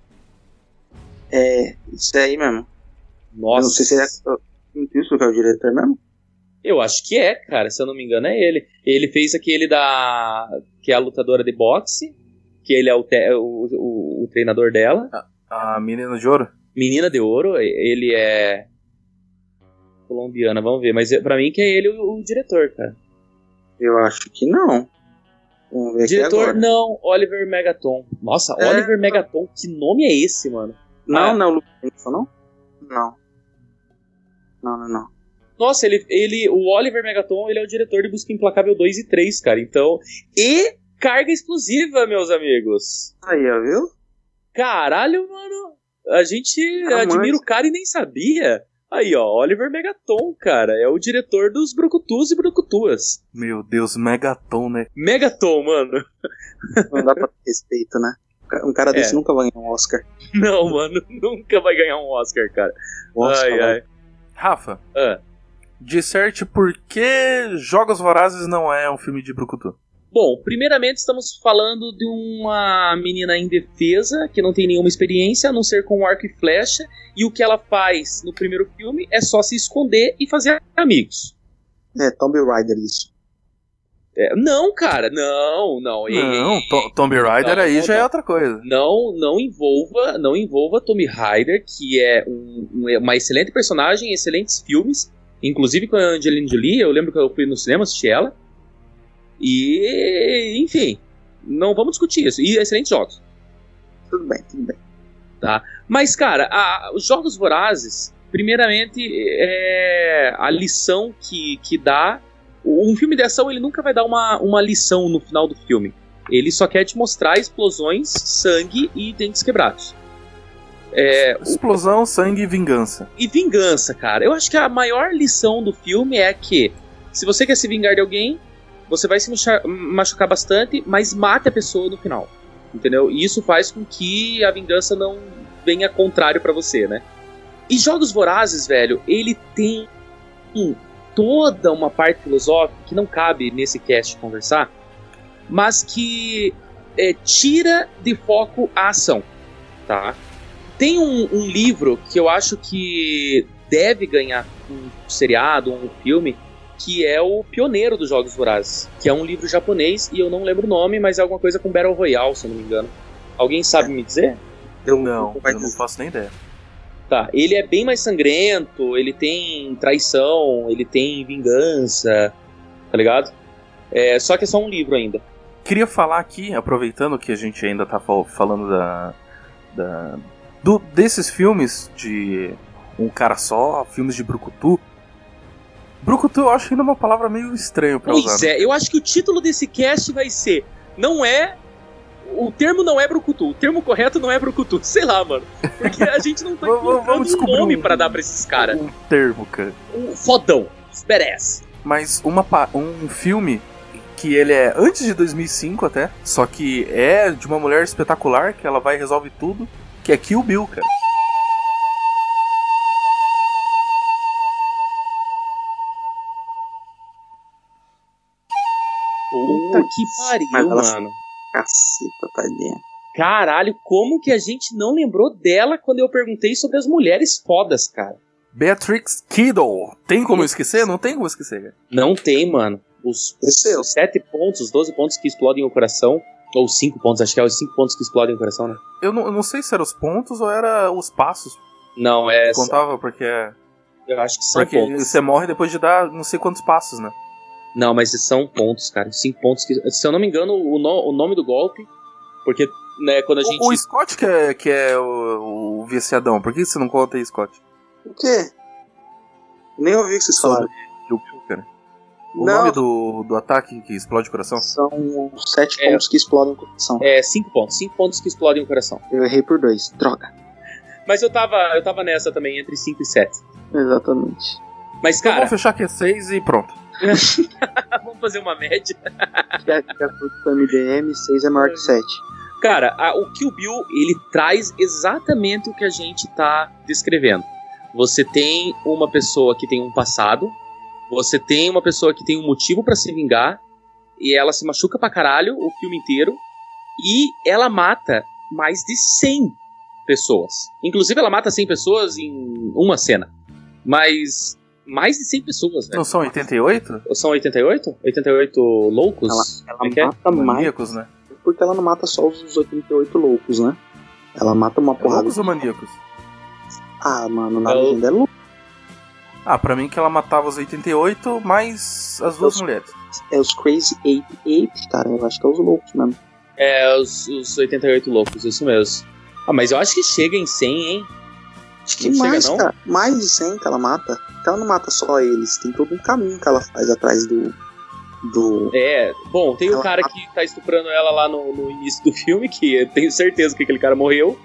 Speaker 1: É, isso aí mesmo. Eu
Speaker 3: Nossa.
Speaker 1: não sei se é. Isso que é o diretor mesmo?
Speaker 3: Eu acho que é, cara, se eu não me engano é ele. Ele fez aquele da. que é a lutadora de boxe, que ele é o, te- o, o- o treinador dela.
Speaker 2: A menina de ouro?
Speaker 3: Menina de Ouro, ele é. Colombiana, vamos ver. Mas pra mim que é ele o, o diretor, cara.
Speaker 1: Eu acho que não. Vamos ver
Speaker 3: diretor, não, Oliver Megaton. Nossa,
Speaker 1: É.
Speaker 3: Oliver Megaton, que nome é esse, mano?
Speaker 1: Não,
Speaker 3: Ah.
Speaker 1: não, Luke Benson, não? Não. Não, não, não.
Speaker 3: Nossa, ele, ele, o Oliver Megaton, ele é o diretor de Busca Implacável 2 e 3, cara. Então, e Carga Explosiva, meus amigos.
Speaker 1: Aí, ó, viu?
Speaker 3: Caralho, mano. A gente
Speaker 1: Ah,
Speaker 3: admira
Speaker 1: mas-
Speaker 3: o cara e nem sabia. Aí, ó, Oliver Megaton, cara. É o diretor dos Brucutus e Brucutuas.
Speaker 2: Meu Deus, Megaton, né?
Speaker 3: Megaton, mano.
Speaker 1: Não dá pra ter respeito, né? Um cara desse
Speaker 3: É.
Speaker 1: nunca vai ganhar um Oscar.
Speaker 3: Não, mano. Nunca vai ganhar um Oscar, cara.
Speaker 1: Oscar,
Speaker 3: ai, ai.
Speaker 2: Rafa,
Speaker 3: Ah.
Speaker 2: disserte por que Jogos Vorazes não é um filme de Brucutu.
Speaker 3: Bom, primeiramente estamos falando de uma menina indefesa que não tem nenhuma experiência a não ser com arco e flecha, e o que ela faz no primeiro filme é só se esconder e fazer amigos.
Speaker 1: É, Tomb Raider isso.
Speaker 3: É, não, cara, não, não.
Speaker 2: Não,
Speaker 3: ei,
Speaker 2: To- Tomb Raider
Speaker 3: Não,
Speaker 2: aí
Speaker 3: não,
Speaker 2: já é outra coisa.
Speaker 3: não, não envolva, não envolva Tommy Ryder, que é um- um- uma excelente personagem, excelentes filmes, inclusive com a Angelina Jolie. Eu lembro que eu fui no cinema assistir ela. E, enfim, não vamos discutir isso. E excelentes jogos.
Speaker 1: Tudo bem, tudo bem.
Speaker 3: Mas, cara, a- os Jogos Vorazes, primeiramente, é a lição que, que dá. Um filme de ação, ele nunca vai dar uma, uma lição no final do filme. Ele só quer te mostrar explosões, sangue e dentes quebrados. É,
Speaker 2: Explosão, sangue e vingança.
Speaker 3: e vingança, cara. Eu acho que a maior lição do filme é que se você quer se vingar de alguém, você vai se machucar, bastante, mas mate a pessoa no final. Entendeu? E isso faz com que a vingança não venha contrário pra você, né? E Jogos Vorazes, velho, ele tem toda uma parte filosófica que não cabe nesse cast conversar, mas que é, tira de foco a ação, tá? Tem um, um livro que eu acho que deve ganhar um seriado, um filme, que é o Pioneiro dos Jogos Vorazes, que é um livro japonês e eu não lembro o nome, mas é alguma coisa com Battle Royale, se eu não me engano. Alguém sabe me dizer?
Speaker 1: Eu
Speaker 2: Não, eu não faço nem ideia.
Speaker 3: Tá, ele é bem mais sangrento, ele tem traição, ele tem vingança, tá ligado? É, só que é só um livro ainda.
Speaker 2: Queria falar aqui, aproveitando que a gente ainda tá fal- falando da, da do, desses filmes de um cara só, filmes de Brucutu. Brucutu eu acho ainda uma palavra meio estranha pra
Speaker 3: Pois
Speaker 2: usar. né?
Speaker 3: é, eu acho que o título desse cast vai ser Não é. O termo não é Brucutu, o termo correto não é Brucutu. Sei lá, mano. Porque a gente não tá encontrando um nome
Speaker 2: um-
Speaker 3: pra dar pra esses caras.
Speaker 2: Um termo, cara.
Speaker 3: Um fodão, badass.
Speaker 2: Mas uma, um filme que ele é antes de 2005 até, só que é de uma mulher espetacular que ela vai e resolve tudo, que é Kill Bill, cara.
Speaker 3: Que
Speaker 1: Mas
Speaker 3: pariu,
Speaker 1: ela-
Speaker 3: mano.
Speaker 1: Caceta, tadinha.
Speaker 3: Caralho, como que a gente não lembrou dela quando eu perguntei sobre as mulheres fodas, cara?
Speaker 2: Beatrix Kiddo. Tem como esquecer? Não tem como esquecer, cara.
Speaker 3: Não tem, mano. Os, os sete pontos, os 12 pontos que explodem o coração. Ou cinco pontos, acho que é os cinco pontos que explodem o coração, né?
Speaker 2: Eu não, eu não sei se eram os pontos ou era os passos
Speaker 3: Não, é.
Speaker 2: contava, porque, é-
Speaker 3: Eu acho que são
Speaker 2: porque
Speaker 3: pontos.
Speaker 2: você morre depois de dar não sei quantos passos, né?
Speaker 3: Não, mas são pontos, cara. Cinco pontos que. Se eu não me engano, o, no- o nome do golpe. Porque, né, quando a gente.
Speaker 2: O, o Scott que é, que é o, o viciadão, por que você não conta aí, Scott?
Speaker 1: O quê? Nem ouvi o que vocês falaram.
Speaker 2: O
Speaker 1: Não.
Speaker 2: nome do, do ataque que explode o coração?
Speaker 1: São sete
Speaker 3: É.
Speaker 1: pontos que explodem o coração.
Speaker 3: É, cinco pontos. Cinco pontos que explodem o coração.
Speaker 1: Eu errei por dois. Droga.
Speaker 3: Mas eu tava, eu tava nessa também, entre 5 e 7.
Speaker 1: Exatamente.
Speaker 3: Mas,
Speaker 2: Então
Speaker 3: cara,
Speaker 2: vamos fechar que é 6 e pronto.
Speaker 3: vamos fazer uma média.
Speaker 1: Que é, que é com MDM, 6 é maior que 7.
Speaker 3: Cara, a- o Kill Bill, ele traz exatamente o que a gente tá descrevendo. Você tem uma pessoa que tem um passado, você tem uma pessoa que tem um motivo pra se vingar, e ela se machuca pra caralho o filme inteiro, e ela mata mais de 100 pessoas. Inclusive, ela mata 100 pessoas em uma cena. Mas mais de 100 pessoas, velho.
Speaker 2: Não são 88?
Speaker 3: Ou São 88? 88 loucos?
Speaker 1: Ela, ela
Speaker 3: é é?
Speaker 1: mata mais
Speaker 2: Maníacos, né?
Speaker 1: porque ela não mata só os 88 loucos, né? Ela mata uma
Speaker 2: É
Speaker 1: porrada.
Speaker 2: loucos ou maníacos?
Speaker 1: Ah, mano, na
Speaker 3: É
Speaker 1: legenda é louco.
Speaker 2: Ah, pra mim que ela matava os 88 mais as duas
Speaker 1: Os-
Speaker 2: mulheres.
Speaker 1: É os Crazy 88, cara. Eu acho que é os loucos mesmo.
Speaker 3: É, os, os 88 loucos, isso mesmo. Ah, mas eu acho que chega em 100, hein?
Speaker 1: Acho que
Speaker 3: Não chega,
Speaker 1: mais,
Speaker 3: não?
Speaker 1: cara. Mais de 100 que ela mata. Então ela não mata só eles. Tem todo um caminho que ela faz atrás do. Do.
Speaker 3: É, bom, tem o
Speaker 1: Ela-
Speaker 3: cara que tá estuprando ela lá no, no início do filme, que eu tenho certeza que aquele cara morreu.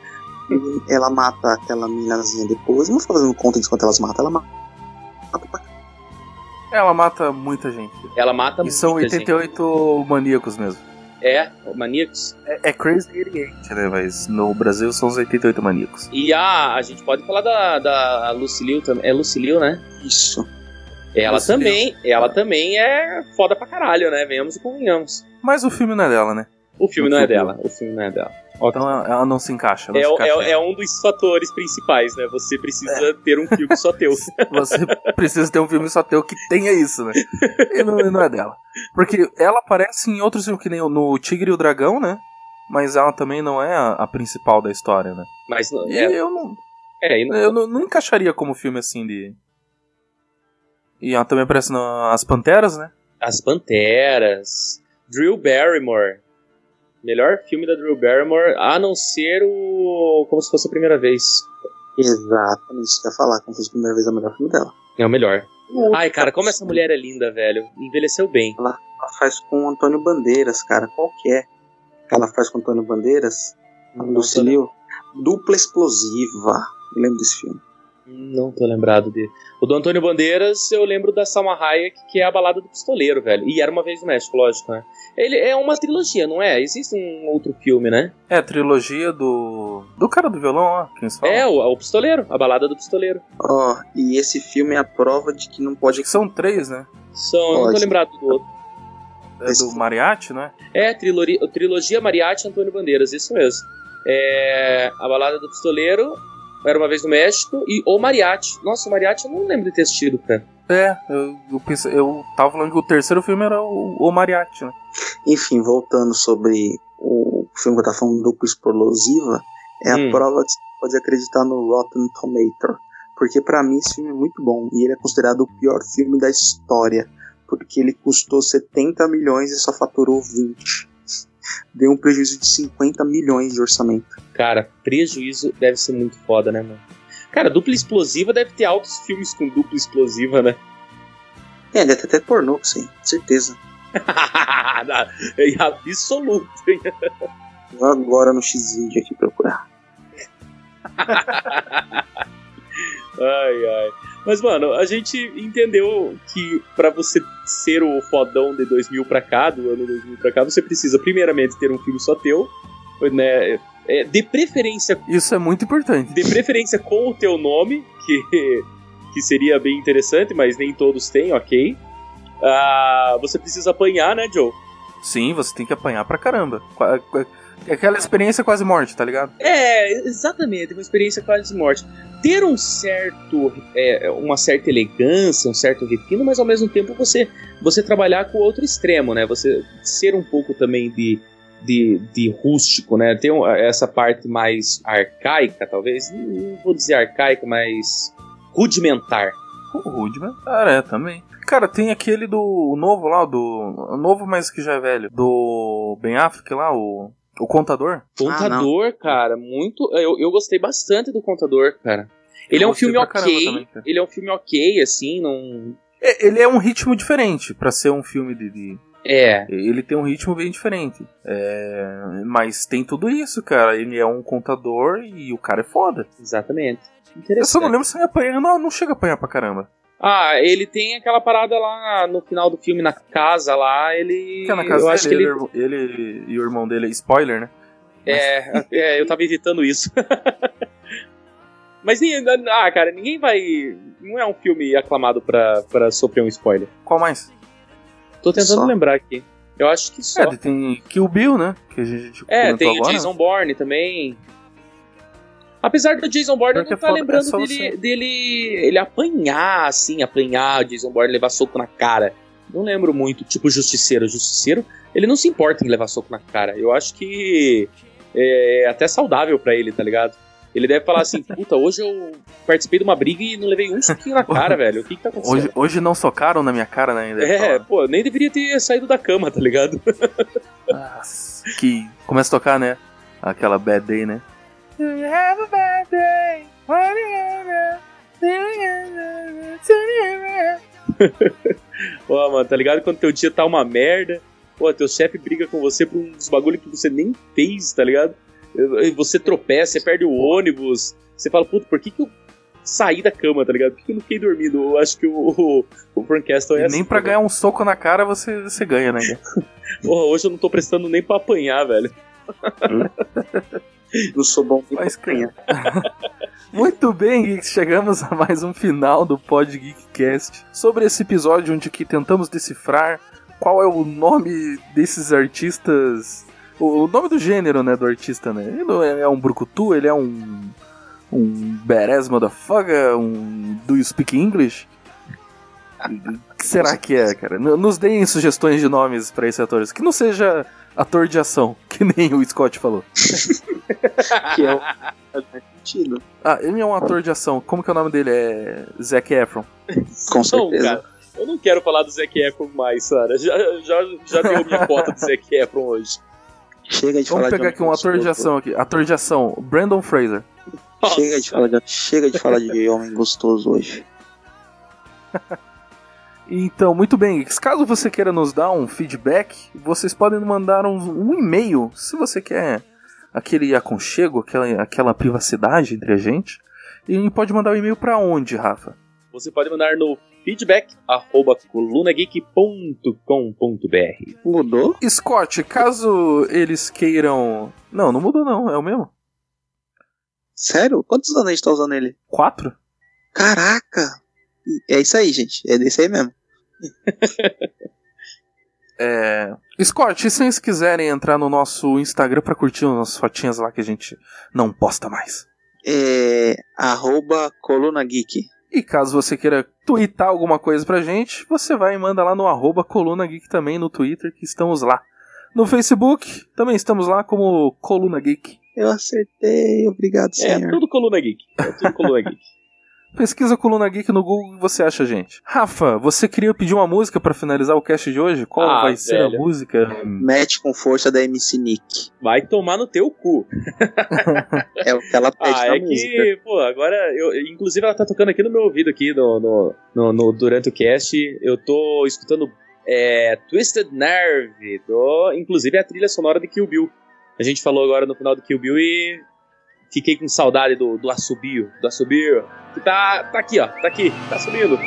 Speaker 1: Ela mata aquela minazinha depois. Não vou fazendo conta de quanto elas matam. Ela mata. mata
Speaker 2: Ela mata muita gente.
Speaker 3: Ela mata
Speaker 2: E são
Speaker 3: muita
Speaker 2: 88 maníacos mesmo.
Speaker 3: É, maníacos.
Speaker 2: É, é Crazy 88, né? Mas no Brasil são os 88 maníacos.
Speaker 3: E a, a gente pode falar da, da Lucilio também. É Lucilio, né?
Speaker 1: isso.
Speaker 3: Ela
Speaker 2: Lucilio.
Speaker 3: também, ela também é foda pra caralho, né? Venhamos e convenhamos.
Speaker 2: Mas o filme não é dela, né?
Speaker 3: O filme
Speaker 2: No
Speaker 3: não é
Speaker 2: filme.
Speaker 3: dela, o filme não é dela.
Speaker 2: Então ela não se encaixa. Ela
Speaker 3: É,
Speaker 2: se encaixa.
Speaker 3: é, é um dos fatores principais, né? Você precisa ter um filme só teu.
Speaker 2: Você precisa ter um filme só teu que tenha isso, né? E não, não é dela. Porque ela aparece em outros filmes, que nem no Tigre e o Dragão, né? Mas ela também não é a, a principal da história, né?
Speaker 3: Mas não-
Speaker 2: E
Speaker 3: é,
Speaker 2: eu não,
Speaker 3: é, não-
Speaker 2: eu não, não encaixaria como filme assim de. E ela também aparece nas Panteras, né?
Speaker 3: As Panteras, Drew Barrymore. Melhor filme da Drew Barrymore, a não ser o. Como se fosse a primeira vez.
Speaker 1: Exatamente isso que eu ia falar. Como se fosse a primeira vez a melhor filme dela.
Speaker 3: É o melhor. Ai, cara, como essa mulher é linda, velho. Envelheceu bem.
Speaker 1: Ela faz com o Antônio Bandeiras, cara. Qual que é? Que ela faz com o Antônio Bandeiras? Do Cilio? Dupla Explosiva. Eu lembro desse filme.
Speaker 3: Não tô lembrado dele. O do Antônio Bandeiras, eu lembro da Salma Hayek, que é a balada do pistoleiro, velho. E era uma vez no México, lógico, né? Ele é uma trilogia, não é? Existe um outro filme, né?
Speaker 2: É a trilogia do. Do cara do violão, ó. Quem fala?
Speaker 3: É, o, o pistoleiro, a balada do pistoleiro.
Speaker 1: Ó, e esse filme é a prova de que não pode.
Speaker 2: Acho que são três, né?
Speaker 3: São, eu não tô lembrado do outro.
Speaker 2: É
Speaker 1: Esse-
Speaker 2: do Mariachi, né?
Speaker 3: É, trilogia, trilogia Mariachi Antônio Bandeiras, isso mesmo. É, a balada do pistoleiro, era uma vez no México, e o Mariachi. Nossa, o Mariachi eu não lembro de ter assistido, cara.
Speaker 2: É, eu, eu, pensei, eu tava falando que o terceiro filme era o, o Mariachi, né?
Speaker 1: Enfim, voltando sobre o filme que eu tava falando, Dupla Explosiva, é
Speaker 3: Hum.
Speaker 1: a prova que você pode acreditar no Rotten Tomato. Porque pra mim esse filme é muito bom. E ele é considerado o pior filme da história. Porque ele custou 70 milhões e só faturou 20. Deu um prejuízo de 50 milhões de orçamento.
Speaker 3: Cara, prejuízo deve ser muito foda, né, mano? Cara, dupla explosiva deve ter altos filmes com dupla explosiva, né?
Speaker 1: É, deve ter até pornô aí, certeza.
Speaker 3: é absoluto.
Speaker 1: Vou agora no X-Video aqui procurar.
Speaker 3: Ai, ai. Mas, mano, a gente entendeu que pra você ser o fodão de 2000 pra cá, do ano 2000 pra cá, você precisa, primeiramente, ter um filme só teu, né? É, de preferência
Speaker 2: Isso é muito importante.
Speaker 3: de preferência com o teu nome, que, que seria bem interessante, mas nem todos têm, ok. Ah, você precisa apanhar, né, Joe?
Speaker 2: Sim, você tem que apanhar pra caramba. Aquela experiência quase morte, tá ligado?
Speaker 3: É, exatamente, uma experiência quase morte. Ter um certo, é, uma certa elegância, um certo refino, mas ao mesmo tempo você, você trabalhar com o outro extremo, né? Você ser um pouco também de, de, de rústico, né? Ter um- essa parte mais arcaica, talvez. Não vou dizer arcaica, mas rudimentar.
Speaker 2: O. Cara, é, também. Cara, tem aquele do novo lá, do. Novo, mas que já é velho. Do Ben Affleck lá, o. O contador.
Speaker 3: Contador, cara, muito. Eu, eu gostei bastante do Contador, cara. Ele
Speaker 2: Eu
Speaker 3: é um filme ok.
Speaker 2: também,
Speaker 3: ele é um filme ok, assim, não.
Speaker 2: É, Ele é um ritmo diferente pra ser um filme de. de-
Speaker 3: É.
Speaker 2: Ele tem um ritmo bem diferente. É, Mas tem tudo isso, cara. Ele é um contador e o cara é foda.
Speaker 3: Exatamente.
Speaker 2: Eu
Speaker 3: Interessante.
Speaker 2: só não lembro se ele apanha. Não, não chega a apanhar pra caramba.
Speaker 3: Ah, ele tem aquela parada lá no final do filme, na casa lá, ele.
Speaker 2: Fica na casa
Speaker 3: eu acho
Speaker 2: dele,
Speaker 3: que ele.
Speaker 2: ele, e o irmão dele. Spoiler, né?
Speaker 3: É, é, eu tava evitando isso. Mas. Ah, cara, ninguém vai. Não é um filme aclamado pra, pra sofrer um spoiler.
Speaker 2: Qual mais?
Speaker 3: Tô tentando
Speaker 1: Só.
Speaker 3: lembrar aqui. Eu acho que só.
Speaker 2: É, tem Kill Bill, né? Que a gente
Speaker 3: É, tem
Speaker 2: agora.
Speaker 3: Jason Bourne também. Apesar do Jason Bourne, eu não
Speaker 2: é
Speaker 3: tá lembrando
Speaker 2: é só
Speaker 3: dele, dele ele apanhar, assim, apanhar, Jason Bourne levar soco na cara. Não lembro muito, tipo Justiceiro. Justiceiro, ele não se importa em levar soco na cara. Eu acho que é até saudável pra ele, tá ligado? Ele deve falar assim, puta, hoje eu participei de uma briga e não levei um soquinho na cara, velho. O que que tá acontecendo?
Speaker 2: Hoje, hoje não socaram na minha cara, né? Ainda
Speaker 3: É, pô, nem deveria ter saído da cama, tá ligado?
Speaker 2: Nossa, que começa a tocar, né? Aquela Bad Day, né? You have a bad day.
Speaker 3: Pô, mano, tá ligado? Quando teu dia tá uma merda, pô, teu chefe briga com você por uns bagulho que você nem fez, tá ligado? E Você tropeça, você perde o ônibus, você fala, puta, por que que eu saí da cama, tá ligado? Por que que eu não fiquei dormindo? Eu acho que o, o, o Frank Castle é
Speaker 2: E
Speaker 3: assim,
Speaker 2: nem pra
Speaker 3: tá
Speaker 2: ganhar um soco na cara você, você ganha, né?
Speaker 3: Porra, hoje eu não tô prestando nem pra apanhar, velho.
Speaker 1: Não sou bom nem
Speaker 2: Mas. Muito bem, Geeks, chegamos a mais um final do Pod Geekcast. Sobre esse episódio onde que tentamos decifrar qual é o nome desses artistas. O nome do gênero, né, do artista, né? Ele é, é um brucutu, ele é um. Um badass motherfucker, um. Do you speak English? O que será que é, cara? Nos deem sugestões de nomes pra esses atores. Que não seja ator de ação, que nem o Scott falou.
Speaker 1: Que é o. Sentido.
Speaker 2: Ah, ele é um ator de ação. Como que é o nome dele? É Zac Efron.
Speaker 1: Com
Speaker 3: Não,
Speaker 1: certeza.
Speaker 3: cara, eu não quero falar do Zac Efron mais, Sara. Já, já, já deu minha cota do Zac Efron hoje.
Speaker 1: Chega de
Speaker 2: Vamos
Speaker 1: falar
Speaker 2: pegar
Speaker 1: de
Speaker 2: aqui um ator de ação aqui. Ator de ação, Brandon Fraser.
Speaker 1: Chega de, falar de, chega de falar de homem gostoso hoje.
Speaker 2: Então, muito bem. Caso você queira nos dar um feedback, vocês podem mandar um, um e-mail. Se você quer aquele aconchego, aquela, aquela privacidade entre a gente. E pode mandar o e-mail pra onde, Rafa?
Speaker 3: Você pode mandar no feedback arroba colunageek.com.br.
Speaker 1: Mudou?
Speaker 2: Scott, caso eles queiram. Não, não mudou não, é o mesmo.
Speaker 1: Sério? Quantos anos a gente tá usando ele?
Speaker 2: Quatro?
Speaker 1: Caraca! É isso aí, gente. É desse aí mesmo.
Speaker 2: É... Scott, e se vocês quiserem entrar no nosso Instagram pra curtir umas fotinhas lá que a gente não posta mais?
Speaker 1: É. Arroba Coluna Geek.
Speaker 2: E caso você queira twittar alguma coisa pra gente, você vai e manda lá no arroba Coluna Geek também no Twitter, que estamos lá. No Facebook, também estamos lá como Coluna Geek.
Speaker 1: Eu acertei, obrigado,
Speaker 3: É
Speaker 1: senhor.
Speaker 3: tudo Coluna Geek. É tudo Coluna Geek.
Speaker 2: Pesquisa Coluna Geek no Google e você acha a gente. Rafa, você queria pedir uma música pra finalizar o cast de hoje? Qual
Speaker 3: Ah,
Speaker 2: vai ser a
Speaker 3: velho.
Speaker 2: música?
Speaker 1: Match com força da MC Nick.
Speaker 3: Vai tomar no teu cu.
Speaker 1: É o que ela pede
Speaker 3: Ah,
Speaker 1: na
Speaker 3: é
Speaker 1: música.
Speaker 3: que, pô, agora, eu, inclusive ela tá tocando aqui no meu ouvido aqui no, no, no- no- durante o cast. Eu tô escutando é, Twisted Nerve, do, inclusive é a trilha sonora de Kill Bill. A gente falou agora no final do Kill Bill e fiquei com saudade do, do assobio, do assobio. Que tá, tá aqui, ó, tá aqui, tá subindo.